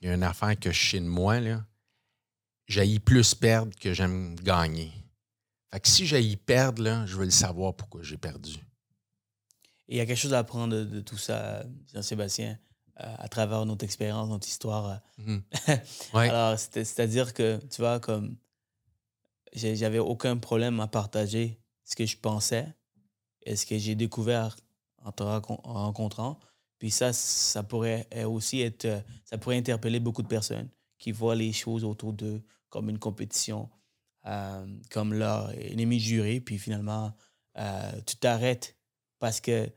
S1: Il y a une affaire que je de moi, là. J'haïs plus perdre que j'aime gagner. Fait que si j'haïs perdre, là, je veux le savoir pourquoi j'ai perdu.
S2: Et il y a quelque chose à apprendre de, de tout ça, Jean-Sébastien, euh, à travers notre expérience, notre histoire. euh,
S1: Mhm. Ouais.
S2: Alors, c'est-à-dire que, tu vois, comme j'avais aucun problème à partager ce que je pensais et ce que j'ai découvert en te rencontrant. Puis ça, ça pourrait euh, aussi être, euh, ça pourrait interpeller beaucoup de personnes qui voient les choses autour d'eux comme une compétition, euh, comme leur ennemi juré. Puis finalement, euh, tu t'arrêtes parce que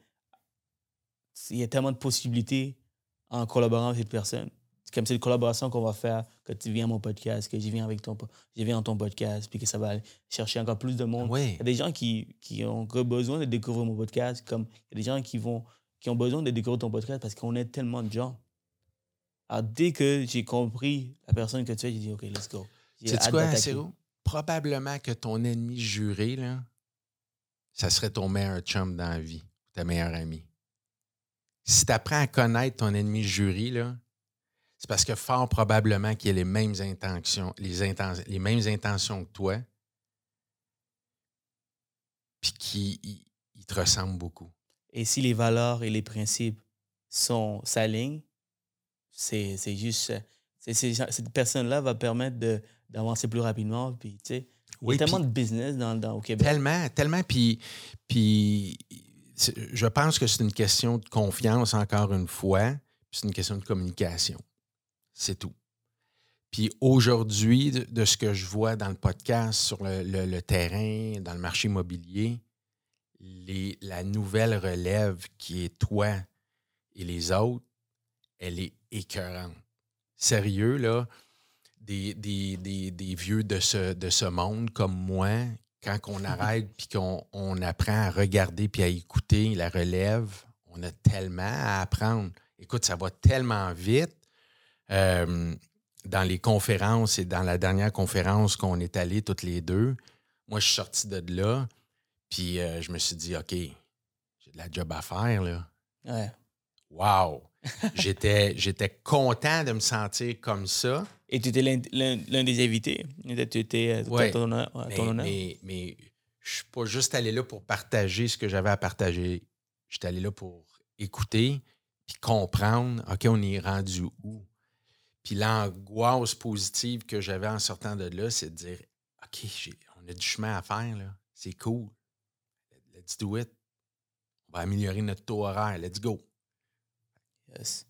S2: il y a tellement de possibilités en collaborant avec cette personne. C'est comme c'est une collaboration qu'on va faire, que tu viens à mon podcast, que je viens avec ton je viens dans ton podcast, puis que ça va aller chercher encore plus de monde.
S1: Oui.
S2: Il y a des gens qui, qui ont besoin de découvrir mon podcast, comme il y a des gens qui, vont, qui ont besoin de découvrir ton podcast parce qu'on est tellement de gens. Alors, dès que j'ai compris la personne que tu es, j'ai dit, OK, let's go. Hâte
S1: quoi. Cyril? Probablement que ton ennemi juré, là, ça serait ton meilleur chum dans la vie, ta meilleure amie. Si tu apprends à connaître ton ennemi juré, là, c'est parce que fort probablement qu'il a les mêmes intentions, les, inten- les mêmes intentions que toi, puis qu'il il- il te ressemble beaucoup.
S2: Et si les valeurs et les principes sont s'alignent, c'est c'est juste. c'est- c'est- cette personne-là va permettre de- d'avancer plus rapidement. Puis, tu sais, il y a tellement de business dans, dans- au Québec.
S1: Tellement, tellement. Puis, puis je pense que c'est une question de confiance, encore une fois, puis c'est une question de communication. C'est tout. Puis aujourd'hui, de, de ce que je vois dans le podcast, sur le, le- le terrain, dans le marché immobilier, les- la nouvelle relève qui est toi et les autres, elle est écœurante. Sérieux, là, des, des- des- des vieux de ce, de ce monde comme moi, quand on arrête puis qu'on on apprend à regarder puis à écouter la relève, on a tellement à apprendre. Écoute, ça va tellement vite. Euh, dans les conférences et dans la dernière conférence qu'on est allés toutes les deux, moi, je suis sorti de là, puis euh, je me suis dit, OK, j'ai de la job à faire, là.
S2: Ouais.
S1: Wow! j'étais, j'étais content de me sentir comme ça.
S2: Et tu étais l'un des invités. Tu étais euh,
S1: Ouais.
S2: ton honneur.
S1: Mais, mais, mais je suis pas juste allé là pour partager ce que j'avais à partager. J'étais allé là pour écouter puis comprendre, OK, on est rendu où? Puis l'angoisse positive que j'avais en sortant de là, c'est de dire, OK, on a du chemin à faire, là. C'est cool. Let's do it. On va améliorer notre taux horaire. Let's go.
S2: Yes.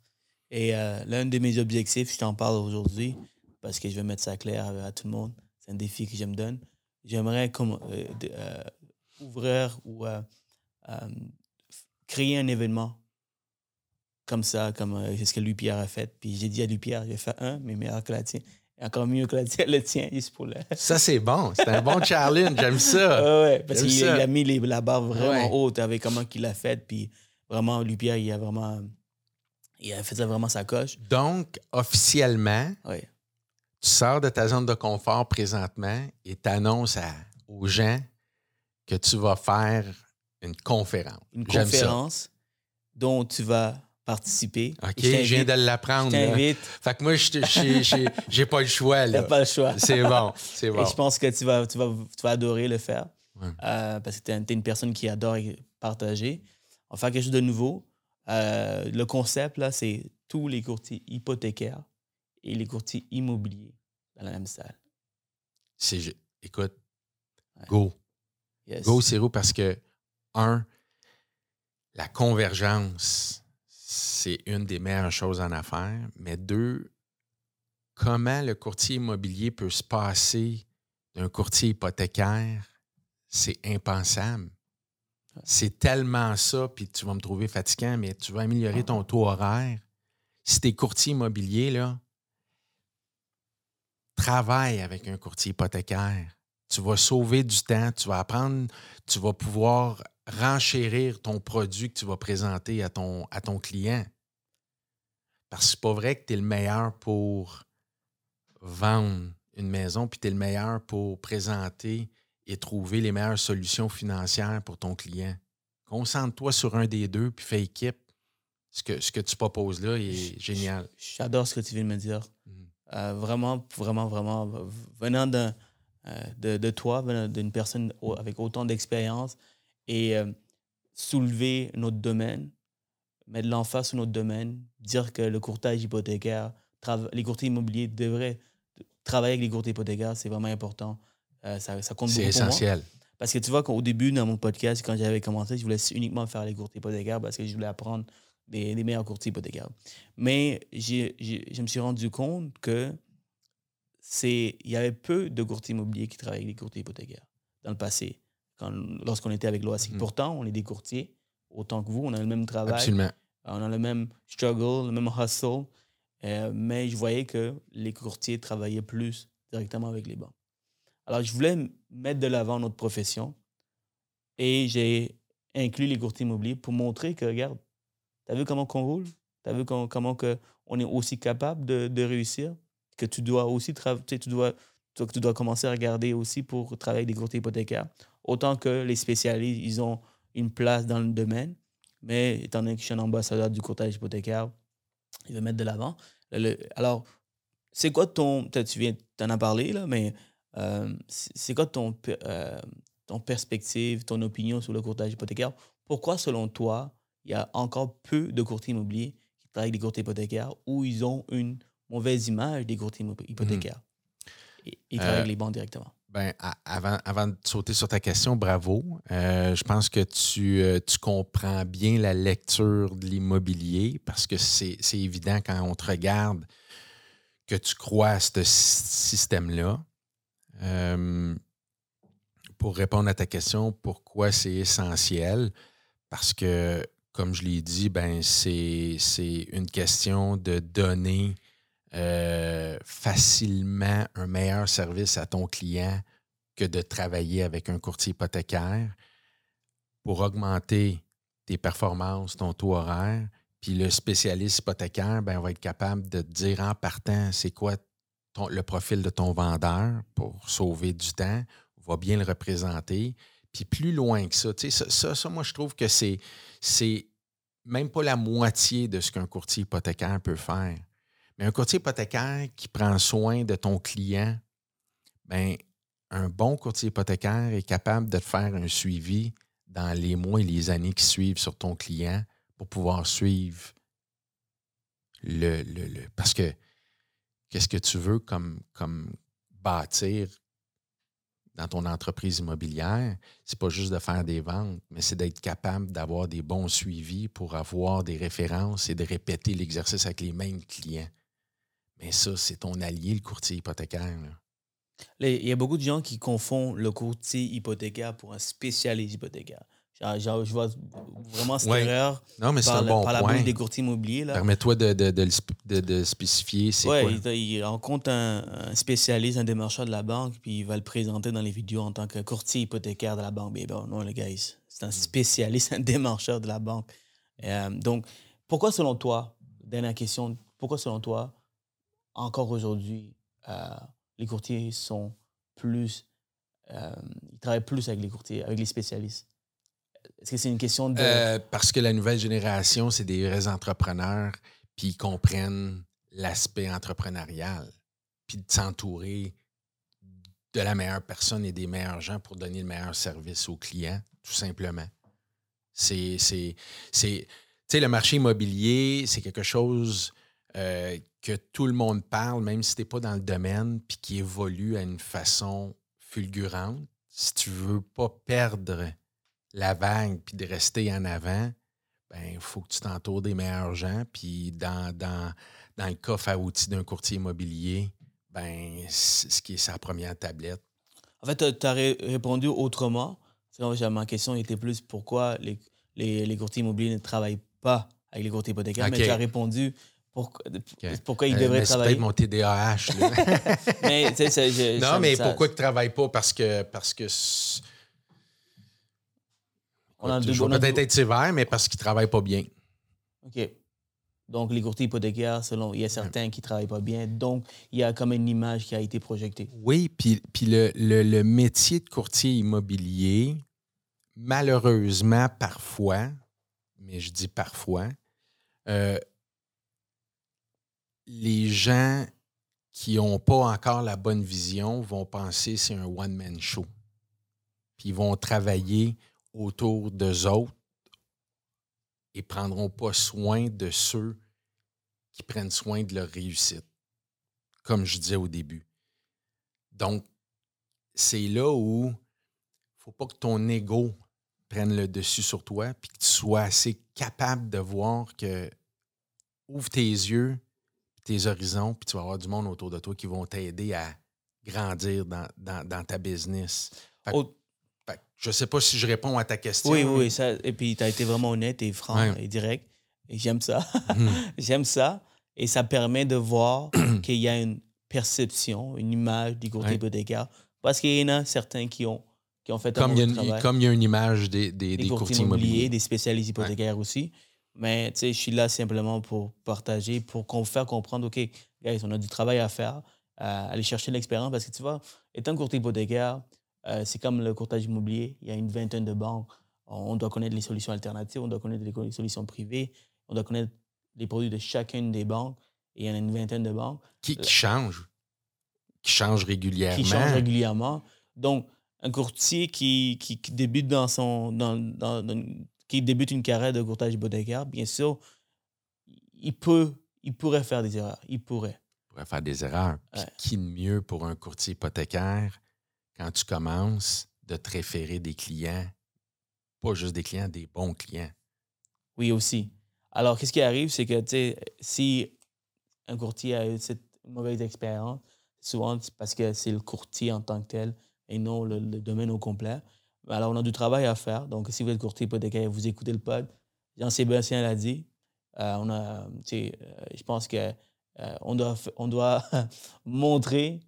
S2: Et euh, l'un de mes objectifs, je t'en parle aujourd'hui, parce que je veux mettre ça clair à, tout le monde, c'est un défi que je me donne. J'aimerais comme, euh, euh, ouvrir ou créer un événement comme ça, comme ce que Louis-Pierre a fait. Puis j'ai dit à Louis-Pierre, je vais faire un, mais meilleur que la tienne. Encore mieux que la tienne, le tien, juste pour le...
S1: Ça, c'est bon. C'est un bon challenge. J'aime ça.
S2: Ouais, ouais, parce qu'il a mis les- la barre vraiment
S1: Ouais.
S2: haute avec comment il l'a fait. Puis vraiment, Louis-Pierre, il a vraiment... Il a fait ça vraiment sa coche.
S1: Donc, officiellement,
S2: Ouais.
S1: tu sors de ta zone de confort présentement et tu annonces aux gens que tu vas faire une conférence.
S2: une
S1: J'aime ça.
S2: conférence dont tu vas participer.
S1: OK, je viens de
S2: je
S1: l'apprendre.
S2: t'invite.
S1: Fait que moi, je j'ai- pas le choix.
S2: N'as pas le choix.
S1: C'est bon, c'est bon.
S2: Et je pense que tu vas, tu vas, tu vas adorer le faire.
S1: Ouais.
S2: Euh, parce que tu es, une personne qui adore partager. On va faire quelque chose de nouveau. Euh, le concept, là, c'est tous les courtiers hypothécaires et les courtiers immobiliers dans la même salle.
S1: C'est Écoute,
S2: Ouais.
S1: go.
S2: Yes.
S1: Go, Ciro, parce que, un, la convergence, c'est une des meilleures choses en affaires. Mais deux, comment le courtier immobilier peut se passer d'un courtier hypothécaire, c'est impensable. C'est tellement ça, puis tu vas me trouver fatigant, mais tu vas améliorer ton taux horaire. Si tu es courtier immobilier, là, travaille avec un courtier hypothécaire. Tu vas sauver du temps, tu vas apprendre, tu vas pouvoir renchérir ton produit que tu vas présenter à ton, à ton client. Parce que c'est pas vrai que tu es le meilleur pour vendre une maison, puis tu es le meilleur pour présenter et trouver les meilleures solutions financières pour ton client. Concentre-toi sur un des deux, puis fais équipe. Ce que, ce que tu proposes là est génial.
S2: J'adore ce que tu viens de me dire.
S1: Mhm.
S2: Euh, vraiment, vraiment, vraiment, venant d'un, euh, de, de toi, venant d'une personne avec autant d'expérience et euh, soulever notre domaine, mettre l'emphase sur notre domaine, dire que le courtage hypothécaire, les courtiers immobiliers devraient travailler avec les courtiers hypothécaires, c'est vraiment important. Euh, ça, ça compte
S1: C'est
S2: beaucoup pour moi.
S1: essentiel.
S2: Parce que tu vois qu'au début, dans mon podcast, quand j'avais commencé, je voulais uniquement faire les courtiers hypothécaires parce que je voulais apprendre des, des meilleurs courtiers hypothécaires. Mais j'ai- je me suis rendu compte que c'est il y avait peu de courtiers immobiliers qui travaillaient avec les courtiers hypothécaires dans le passé, lorsqu'on était avec l'OASIC.
S1: Mhm.
S2: Pourtant, on est des courtiers, autant que vous, on a le même travail,
S1: Absolument.
S2: on a le même struggle, le même hustle, euh, mais je voyais que les courtiers travaillaient plus directement avec les banques. Alors, je voulais mettre de l'avant notre profession et j'ai inclus les courtiers immobiliers pour montrer que, regarde, tu as vu comment on roule? Tu as vu com- comment que on est aussi capable de, de réussir? Que tu dois aussi travailler, tu dois, tu, tu dois commencer à regarder aussi pour travailler avec des courtiers hypothécaires. Autant que les spécialistes, ils ont une place dans le domaine, mais étant donné que je suis un ambassadeur du courtage hypothécaire, il veut mettre de l'avant. Alors, c'est quoi ton. peut-être Tu viens, t'en as parlé, là, mais euh, c'est quoi ton, euh, ton perspective, ton opinion sur le courtage hypothécaire? Pourquoi, selon toi, il y a encore peu de courtiers immobiliers qui travaillent avec des courtiers hypothécaires ou ils ont une mauvaise image des courtiers immo- hypothécaires? Et ils travaillent
S1: Euh,
S2: avec les banques directement.
S1: Ben, avant, avant de sauter sur ta question, bravo. Euh, je pense que tu, euh, tu comprends bien la lecture de l'immobilier parce que c'est c'est évident quand on te regarde. que tu crois à ce système-là. Euh, pour répondre à ta question, pourquoi c'est essentiel? Parce que, comme je l'ai dit, ben c'est une question de donner euh, facilement un meilleur service à ton client que de travailler avec un courtier hypothécaire pour augmenter tes performances, ton taux horaire. Puis le spécialiste hypothécaire ben, va être capable de dire en partant c'est quoi le profil de ton vendeur pour sauver du temps, va bien le représenter. Puis plus loin que ça, ça, ça, moi, je trouve que c'est même pas la moitié de ce qu'un courtier hypothécaire peut faire. Mais un courtier hypothécaire qui prend soin de ton client, ben, un bon courtier hypothécaire est capable de te faire un suivi dans les mois et les années qui suivent sur ton client pour pouvoir suivre le. parce que qu'est-ce que tu veux comme, comme bâtir dans ton entreprise immobilière, c'est pas juste de faire des ventes, mais c'est d'être capable d'avoir des bons suivis pour avoir des références et de répéter l'exercice avec les mêmes clients. Mais ça, c'est ton allié, le courtier hypothécaire.
S2: Il y a beaucoup de gens qui confondent le courtier hypothécaire pour un spécialiste hypothécaire. Genre, je vois vraiment cette erreur
S1: non, mais par, un bon
S2: la bouche des courtiers immobiliers.
S1: Permets-toi de, de, de, de, spécifier c'est
S2: quoi. Il, il rencontre un, spécialiste, un démarcheur de la banque, puis il va le présenter dans les vidéos en tant que courtier hypothécaire de la banque. Mais bon, non, les gars, c'est un hmm. spécialiste, un démarcheur de la banque. Euh, donc, pourquoi selon toi, dernière question, pourquoi selon toi, encore aujourd'hui, euh, les courtiers sont plus... Euh, ils travaillent plus avec les courtiers, avec les spécialistes est-ce que c'est une question de.
S1: Euh, parce que la nouvelle génération, c'est des vrais entrepreneurs, puis ils comprennent l'aspect entrepreneurial, puis de s'entourer de la meilleure personne et des meilleurs gens pour donner le meilleur service aux clients, tout simplement. C'est. Tu sais, le marché immobilier, c'est quelque chose euh, que tout le monde parle, même si tu n'es pas dans le domaine, puis qui évolue à une façon fulgurante. Si tu ne veux pas perdre la vague puis de rester en avant, ben il faut que tu t'entoures des meilleurs gens. Puis dans, dans, dans le coffre à outils d'un courtier immobilier, ben ce qui est sa première tablette.
S2: En fait, tu as répondu autrement. Ma question était plus pourquoi les, les, courtiers immobiliers ne travaillent pas avec les courtiers hypothécaires, mais tu as répondu pourquoi ils euh, devraient travailler.
S1: C'est peut-être mon TDAH. mais, non, mais pourquoi ils ne travaillent pas? Parce que, parce que je vais peut-être être sévère, mais parce qu'ils ne travaillent pas bien.
S2: OK. Donc, les courtiers hypothécaires, selon, il y a certains qui ne travaillent pas bien. Donc, il y a comme une image qui a été projetée.
S1: Oui, puis, puis le, le, métier de courtier immobilier, malheureusement, parfois, mais je dis parfois, euh, les gens qui n'ont pas encore la bonne vision vont penser que c'est un one-man show. Puis ils vont travailler autour d'eux autres et prendront pas soin de ceux qui prennent soin de leur réussite, comme je disais au début. Donc, c'est là où il ne faut pas que ton ego prenne le dessus sur toi, puis que tu sois assez capable de voir que ouvre tes yeux, tes horizons, puis tu vas avoir du monde autour de toi qui vont t'aider à grandir dans, ta business. Je ne sais pas si je réponds à ta question.
S2: Oui, oui, ça, et puis tu as été vraiment honnête et franc et direct. Et j'aime ça. Mhm. j'aime ça. Et ça permet de voir qu'il y a une perception, une image du courtier hypothécaire. Parce qu'il y en a certains qui ont, qui ont fait
S1: comme un bon travail. Comme il y a une image des, des, des, courtiers immobiliers.
S2: Des spécialistes hypothécaires aussi. Mais tu sais, je suis là simplement pour partager, pour faire comprendre, OK, guys, on a du travail à faire, à aller chercher l'expérience. Parce que tu vois, étant courtier hypothécaire, euh, c'est comme le courtage immobilier. Il y a une vingtaine de banques. On doit connaître les solutions alternatives, on doit connaître les solutions privées, on doit connaître les produits de chacune des banques. Et il y en a une vingtaine de banques.
S1: Qui, qui changent. Qui changent régulièrement.
S2: Qui changent régulièrement. Donc, un courtier qui, qui, débute dans son. Dans, qui débute une carrière de courtage hypothécaire, bien sûr, il peut, il pourrait faire des erreurs. Il pourrait.
S1: Il pourrait faire des erreurs. Puis qui de mieux pour un courtier hypothécaire quand tu commences de te référer des clients, pas juste des clients, des bons clients?
S2: Oui, aussi. Alors, qu'est-ce qui arrive, c'est que, tu sais, si un courtier a cette mauvaise expérience, souvent c'est parce que c'est le courtier en tant que tel et non le, le domaine au complet. Alors, on a du travail à faire. Donc, si vous êtes courtier hypothécaire, vous écoutez le pod. Jean-Sébastien l'a dit. Euh, on a, euh, je pense que euh, on doit, on doit montrer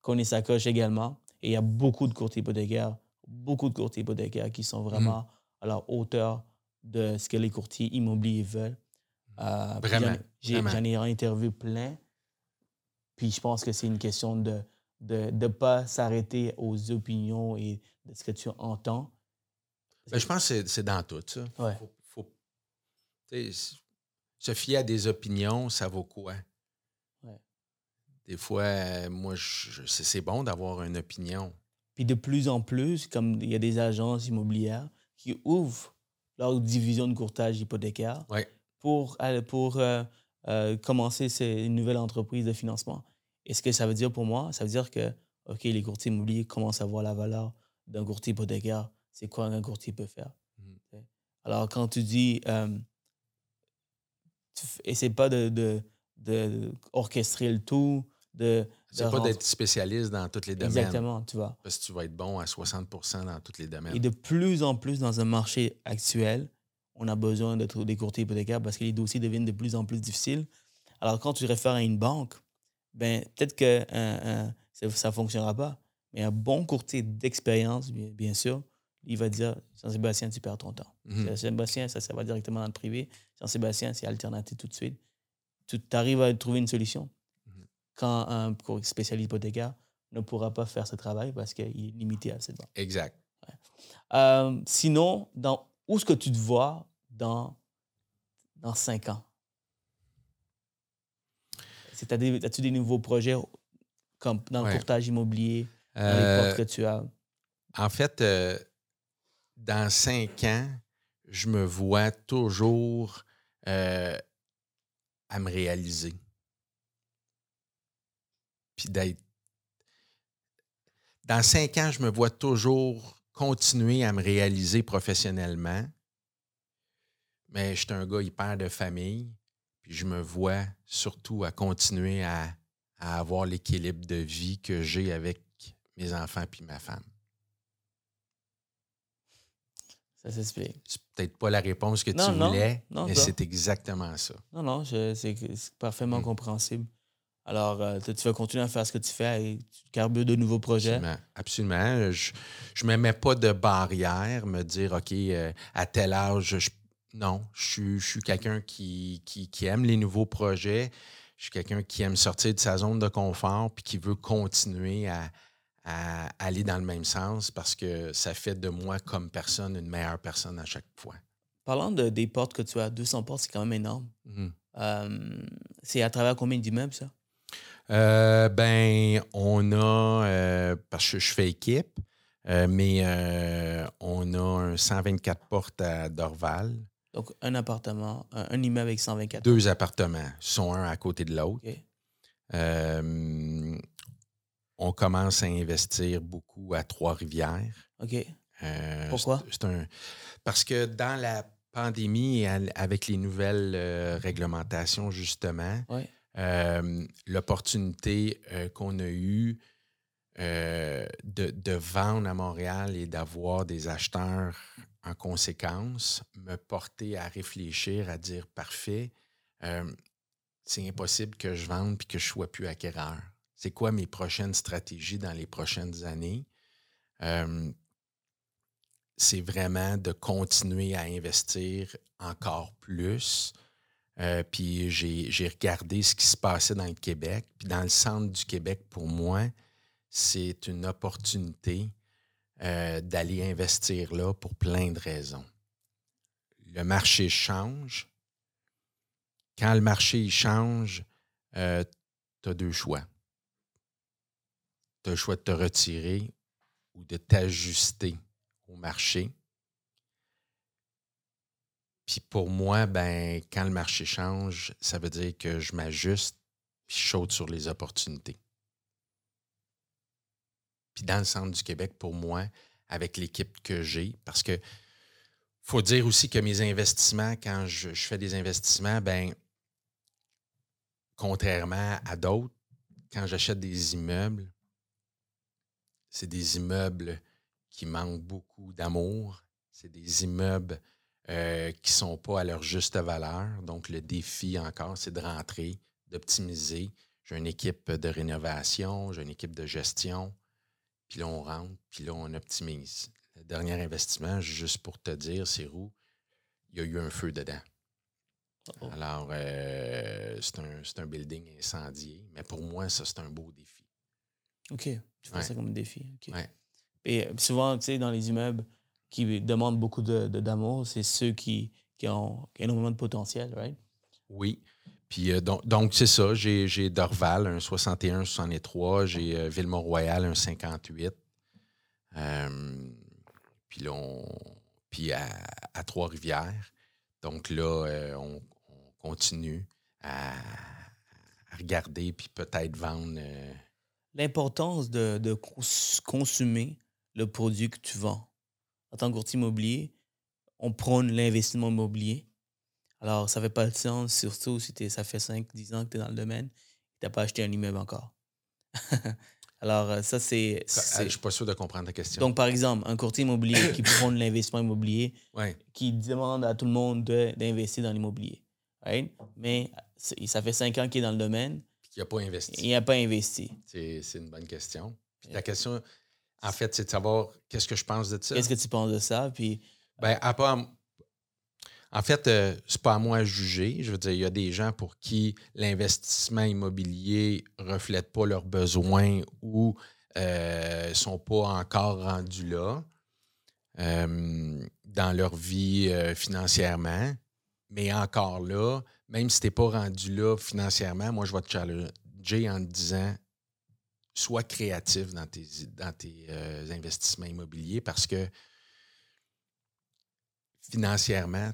S2: qu'on est sa coche également. Et il y a beaucoup de courtiers hypothécaires, beaucoup de courtiers hypothécaires qui sont vraiment à la hauteur de ce que les courtiers immobiliers veulent. Euh,
S1: Vraiment,
S2: j'en ai- interviewé plein. Puis je pense que c'est une question de ne de, pas s'arrêter aux opinions et de ce que tu entends?
S1: Ben, je pense que c'est- dans tout, ça.
S2: Ouais.
S1: Faut, se fier à des opinions, ça vaut quoi?
S2: Ouais.
S1: Des fois, euh, moi, je- je- c'est bon d'avoir une opinion.
S2: Puis de plus en plus, comme il y a des agences immobilières qui ouvrent leur division de courtage hypothécaire
S1: Ouais.
S2: pour, aller- pour euh, euh, commencer ces nouvelles entreprises de financement. Et ce que ça veut dire pour moi, ça veut dire que, OK, les courtiers immobiliers commencent à voir la valeur d'un courtier hypothécaire. C'est quoi un courtier peut faire?
S1: Mhm.
S2: Alors, quand tu dis, euh, tu essaie pas de, de, de orchestrer le tout, de...
S1: C'est pas d'être spécialiste dans tous les domaines.
S2: Exactement, tu vois.
S1: Parce que tu vas être bon à 60 dans tous les domaines.
S2: Et de plus en plus dans un marché actuel, on a besoin de des courtiers hypothécaires parce que les dossiers deviennent de plus en plus difficiles. Alors, quand tu réfères à une banque, ben, peut-être que un- un- ça ne fonctionnera pas. Mais un bon courtier d'expérience, bien, bien sûr, il va dire Jean-Sébastien, tu perds ton temps.
S1: Mhm.
S2: Jean-Sébastien, ça, ça va directement dans le privé. Jean-Sébastien, c'est alternatif tout de suite. Tu arrives à trouver une solution.
S1: Mhm.
S2: Quand un spécialiste hypothécaire ne pourra pas faire ce travail parce qu'il est limité à cette banque.
S1: Exact.
S2: Euh, sinon, dans, où est-ce que tu te vois dans, dans cinq ans? C'est- as des- As-tu des nouveaux projets comme dans le
S1: Ouais.
S2: courtage immobilier, les
S1: Euh? En fait, euh, dans cinq ans, je me vois toujours euh, à me réaliser. Puis d'être. Dans cinq ans, je me vois toujours continuer à me réaliser professionnellement. Mais je suis un gars hyper de famille. Puis je me vois surtout à continuer à, à avoir l'équilibre de vie que j'ai avec mes enfants puis ma femme.
S2: Ça s'explique.
S1: C'est peut-être pas la réponse que
S2: Non,
S1: tu voulais,
S2: non,
S1: mais c'est exactement ça.
S2: Non, non, c'est parfaitement
S1: Mm.
S2: compréhensible. Alors, euh, tu vas continuer à faire ce que tu fais et tu carbures de nouveaux projets.
S1: Absolument. Absolument. Je ne me mets pas de barrière, me dire, OK, euh, à tel âge, je- non, je suis, je suis quelqu'un qui, qui, qui aime les nouveaux projets. Je suis quelqu'un qui aime sortir de sa zone de confort puis qui veut continuer à, à aller dans le même sens parce que ça fait de moi comme personne une meilleure personne à chaque fois.
S2: Parlant de, des portes que tu as, 200 portes, c'est quand même énorme.
S1: Mhm.
S2: Euh, c'est à travers combien d'immeubles, ça?
S1: Euh, ben, on a, euh, parce que je fais équipe, mais on a un 124 portes à Dorval,
S2: Donc, un appartement, un, un immeuble avec 124
S1: deux appartements, sont un à côté de l'autre. On commence à investir beaucoup à Trois-Rivières.
S2: OK.
S1: Euh,
S2: Pourquoi?
S1: c'est- c'est un- parce que dans la pandémie, avec les nouvelles euh, réglementations, justement, euh, l'opportunité qu'on a eue de, de vendre à Montréal et d'avoir des acheteurs en conséquence me portait à réfléchir, à dire parfait, c'est impossible que je vende puis que je sois plus acquéreur. C'est quoi mes prochaines stratégies dans les prochaines années? Euh, c'est vraiment de continuer à investir encore plus. Euh, puis j'ai regardé ce qui se passait dans le Québec. Puis dans le centre du Québec, pour moi, c'est une opportunité euh, d'aller investir là pour plein de raisons. Le marché change. Quand le marché change, tu as deux choix. Tu as le choix de te retirer ou de t'ajuster au marché. Puis pour moi, ben, quand le marché change, ça veut dire que je m'ajuste puis je saute sur les opportunités. Puis dans le centre du Québec, pour moi, avec l'équipe que j'ai, parce que faut dire aussi que mes investissements, quand je, je fais des investissements, ben, contrairement à d'autres, quand j'achète des immeubles, c'est des immeubles qui manquent beaucoup d'amour. C'est des immeubles euh, qui ne sont pas à leur juste valeur. Donc, le défi encore, c'est de rentrer, d'optimiser. J'ai une équipe de rénovation, j'ai une équipe de gestion. Puis là, on rentre, puis là, on optimise. Le dernier investissement, juste pour te dire, c'est où il y a eu un feu dedans. Oh. Alors, euh, c'est un, building incendié. Mais pour moi, ça, c'est un beau défi.
S2: OK. Tu fais ça comme défi. Et souvent, tu sais, dans les immeubles qui demandent beaucoup d'amour, de, c'est ceux qui, qui, ont, énormément de potentiel, right?
S1: Oui. Puis euh, donc, c'est ça. J'ai Dorval, un 61-63. J'ai euh, Villemont-Royal, un 58. puis là, on, puis à, Trois-Rivières. Donc là, on, continue à, regarder puis peut-être vendre.
S2: L'importance de, consommer le produit que tu vends. En tant que courtier immobilier, on prône l'investissement immobilier. Alors, ça ne fait pas de sens, surtout si ça fait 5-10 ans que tu es dans le domaine et tu n'as pas acheté un immeuble encore. Alors, euh, ça, c'est.
S1: Je ne suis pas sûr de comprendre ta question.
S2: Donc, par exemple, un courtier immobilier qui prône l'investissement immobilier, qui demande à tout le monde d'investir dans l'immobilier. Mais ça fait cinq ans qu'il est dans le domaine.
S1: Il n'a pas investi.
S2: Il n'a pas investi.
S1: C'est une bonne question. Puis la question, en fait, c'est de savoir qu'est-ce que je pense de ça.
S2: Qu'est-ce que tu penses de ça? Puis.
S1: Ben, à part, en fait, euh, c'est pas à moi à juger. Je veux dire, il y a des gens pour qui l'investissement immobilier ne reflète pas leurs besoins ou ne euh, sont pas encore rendus là euh, dans leur vie financièrement. Mais encore là, même si tu n'es pas rendu là financièrement, moi, je vais te challenger en te disant sois créatif dans tes, dans tes euh, investissements immobiliers parce que financièrement,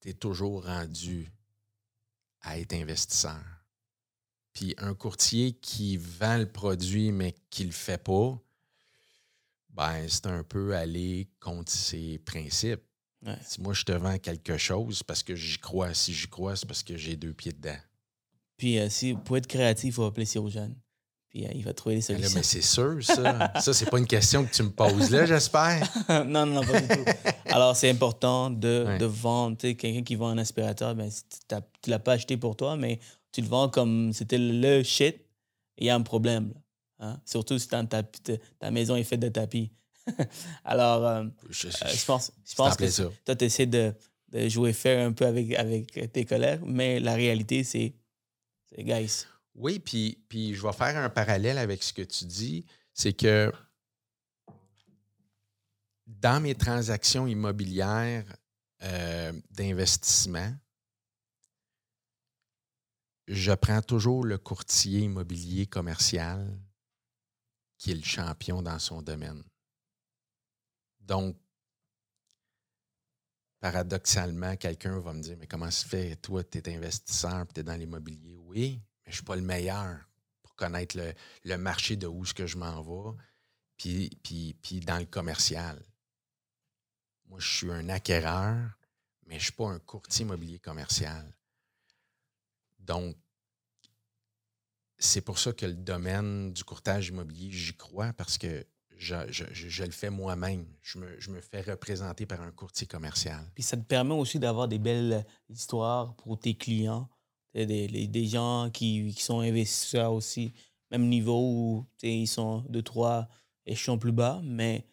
S1: tu es toujours rendu à être investisseur. Puis un courtier qui vend le produit mais qui ne le fait pas, ben, c'est un peu aller contre ses principes. Si moi, je te vends quelque chose parce que j'y crois. Si j'y crois, c'est parce que j'ai deux pieds dedans.
S2: Puis, euh, si, pour être créatif, il faut appeler Jeanne. Puis, euh, il va trouver des solutions.
S1: mais c'est sûr, ça. ça, c'est pas une question que tu me poses là, j'espère.
S2: non, non, pas du tout. Alors, c'est important de, de vendre. Quelqu'un qui vend un aspirateur, ben, tu ne l'as pas acheté pour toi, mais tu le vends comme c'était le shit. Il y a un problème. Hein? Surtout si ta, ta maison est faite de tapis. Alors, euh, je, pense, je pense que toi, tu essaies de, jouer fair un peu avec, avec tes collègues, mais la réalité, c'est, guys.
S1: Oui, puis, puis je vais faire un parallèle avec ce que tu dis. C'est que dans mes transactions immobilières euh, d'investissement, je prends toujours le courtier immobilier commercial qui est le champion dans son domaine. Donc, paradoxalement, quelqu'un va me dire Mais comment se fait, toi, tu es investisseur, tu es dans l'immobilier Oui, mais je ne suis pas le meilleur pour connaître le, marché de où je m'en vais, puis, puis, puis dans le commercial. Moi, je suis un acquéreur, mais je ne suis pas un courtier immobilier commercial. Donc, c'est pour ça que le domaine du courtage immobilier, j'y crois, parce que je, le fais moi-même. Je me, fais représenter par un courtier commercial.
S2: Puis ça te permet aussi d'avoir des belles histoires pour tes clients, des, des gens qui, sont investisseurs aussi, même niveau où ils sont deux, trois échelons plus bas, mais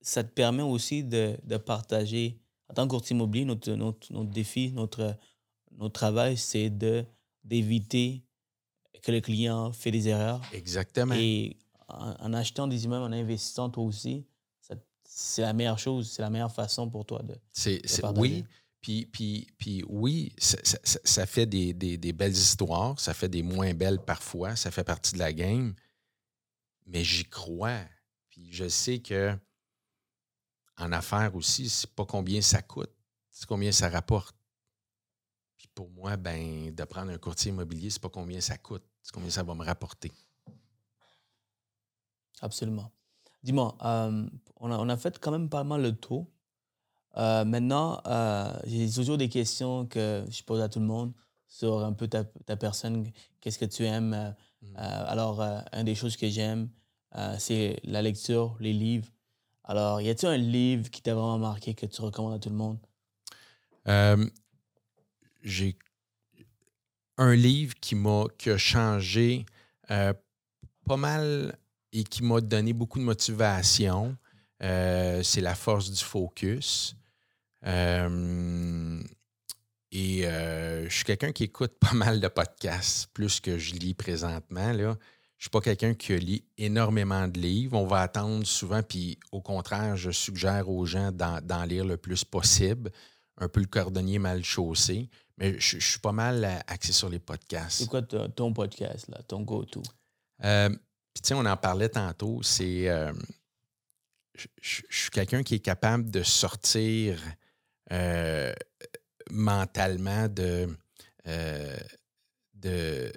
S2: ça te permet aussi de, partager. En tant que courtier immobilier, notre, notre, notre défi, notre, notre travail, c'est d'éviter que le client fait des erreurs.
S1: Exactement.
S2: Et en, achetant des immeubles, en investissant toi aussi, c'est la meilleure chose, c'est la meilleure façon pour toi de.
S1: C'est, oui. Puis, puis, puis oui, ça, fait des, belles histoires, ça fait des moins belles parfois, ça fait partie de la game, mais j'y crois. Puis je sais que en affaires aussi, c'est pas combien ça coûte, c'est combien ça rapporte. Puis pour moi, ben, de prendre un courtier immobilier, c'est pas combien ça coûte, c'est combien ça va me rapporter.
S2: Absolument. Dis-moi, euh, on, a, on, a, fait quand même pas mal le tour. Euh, maintenant, euh, j'ai toujours des questions que je pose à tout le monde sur un peu ta, ta personne. Qu'est-ce que tu aimes? Euh, alors, une des choses que j'aime, c'est la lecture, les livres. Alors, y a-t-il un livre qui t'a vraiment marqué que tu recommandes à tout le monde?
S1: J'ai un livre qui m'a qui a changé pas mal et qui m'a donné beaucoup de motivation. Euh, c'est La force du focus. Euh, et euh, je suis quelqu'un qui écoute pas mal de podcasts, plus que je lis présentement. Là. Je suis pas quelqu'un qui lit énormément de livres. On va attendre souvent, puis au contraire, je suggère aux gens d'en lire le plus possible. Un peu le cordonnier mal chaussé. Mais je, je suis pas mal axé sur les podcasts.
S2: C'est quoi ton, ton podcast, là, ton go-to?
S1: Euh, Puis, tu sais, on en parlait tantôt. C'est. euh, je, suis quelqu'un qui est capable de sortir euh, mentalement de, euh, de,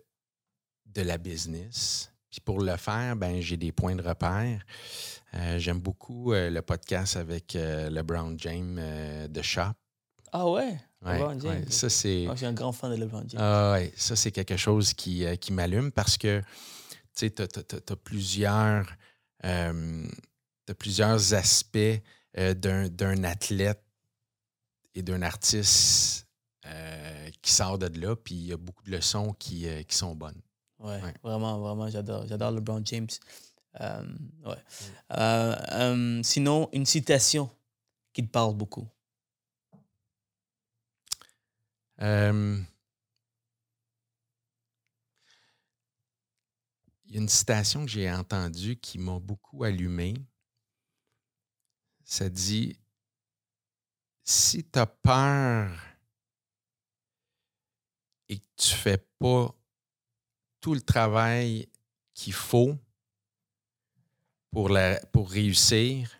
S1: de la business. Puis pour le faire, ben, j'ai des points de repère. Euh, J'aime beaucoup le podcast avec euh, LeBron James de Shop.
S2: Ah ouais? James.
S1: ouais, ça, c'est.
S2: Moi, je suis un grand fan de LeBron James.
S1: Ah ouais, ça, c'est quelque chose qui, qui m'allume parce que tu sais, tu as, plusieurs, euh, plusieurs aspects euh, d'un athlète et d'un artiste euh, qui sort de là, puis il y a beaucoup de leçons qui, qui sont bonnes.
S2: Ouais,
S1: Ouais.
S2: vraiment, vraiment, j'adore. J'adore LeBron James. Ouais.
S1: Mm.
S2: Sinon, une citation qui te parle beaucoup.
S1: Il y a une citation que j'ai entendue qui m'a beaucoup allumé. Ça dit Si tu as peur et que tu ne fais pas tout le travail qu'il faut pour, pour réussir,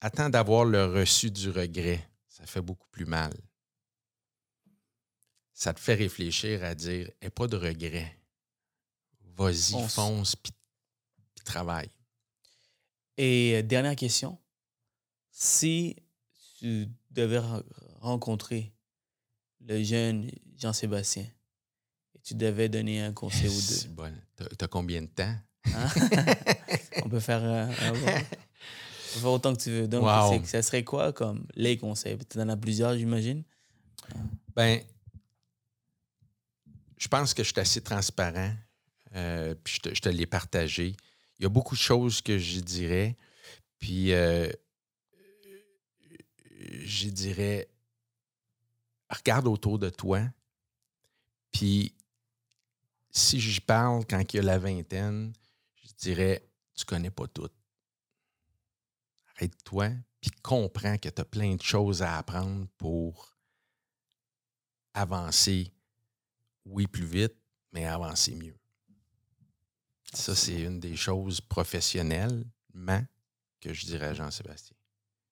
S1: attends d'avoir le reçu du regret. Ça fait beaucoup plus mal ça te fait réfléchir à dire et pas de regret. Vas-y,
S2: Fonce.
S1: fonce, puis travaille.
S2: Et euh, dernière question. Si tu devais re- rencontrer le jeune Jean-Sébastien et tu devais donner un conseil ou
S1: C'est
S2: deux,
S1: bon. T'as- T'as combien de temps?
S2: hein? on peut faire, euh, un- on peut faire autant que tu veux. Donc,
S1: Wow.
S2: c'est- ça serait quoi comme les conseils? Tu en as plusieurs, j'imagine.
S1: Ben, je pense que je suis assez transparent, euh, puis je te, l'ai partagé. Il y a beaucoup de choses que je dirais, puis euh, je dirais, regarde autour de toi, puis si je parle quand il y a la vingtaine, je dirais, tu connais pas tout. Arrête-toi, puis comprends que tu as plein de choses à apprendre pour avancer, oui, plus vite, mais avancer mieux. Ça, c'est une des choses professionnellement que je dirais à Jean-Sébastien.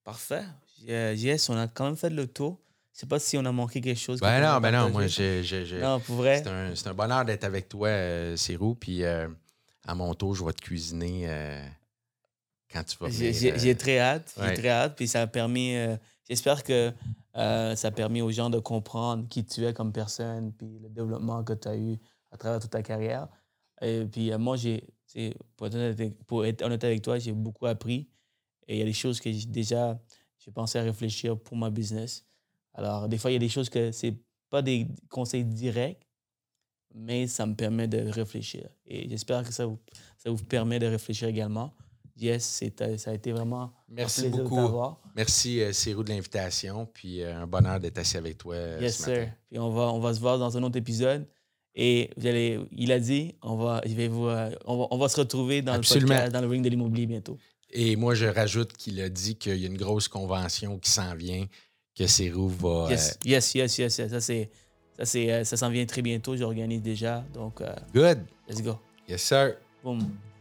S2: Parfait. Euh, Yes, on a quand même fait le tour. Je sais pas si on a manqué quelque chose.
S1: Ben non, ben non, moi, j'ai-
S2: Non, pour vrai.
S1: c'est un, un bonheur d'être avec toi, euh, puis euh, à mon tour, je vais te cuisiner euh, quand tu vas
S2: J'ai
S1: venir.
S2: j'ai- très hâte. J'ai très hâte. Puis ça a permis. J'espère que ça a permis aux gens de comprendre qui tu es comme personne, puis le développement que tu as eu à travers toute ta carrière. Et puis euh, moi, j'ai. Pour être, honnête avec, pour être honnête avec toi, j'ai beaucoup appris. Et il y a des choses que j'ai déjà. J'ai pensé à réfléchir pour ma business. Alors, des fois, il y a des choses que c'est pas des conseils directs, mais ça me permet de réfléchir. Et j'espère que ça vous, ça vous permet de réfléchir également. Yes, c'est- ça a été vraiment
S1: Merci
S2: un plaisir
S1: beaucoup.
S2: de.
S1: Merci, euh, Sirou, de l'invitation, puis euh, un bonheur d'être assis avec toi euh,
S2: Yes,
S1: ce
S2: sir. Puis on va, on va se voir dans un autre épisode. Et vous allez, il a dit, on va, vous, euh, on, va, on va se retrouver dans
S1: Absolument.
S2: le podcast, dans le ring de l'immobilier bientôt.
S1: Et moi, je rajoute qu'il a dit qu'il y a une grosse convention qui s'en vient, que Sirou va.
S2: Yes, yes, yes, yes, yes. Ça, c'est, ça, c'est, euh, ça s'en vient très bientôt. J'organise déjà. Donc, euh,
S1: euh, Good.
S2: let's go.
S1: Yes, sir.
S2: Boom.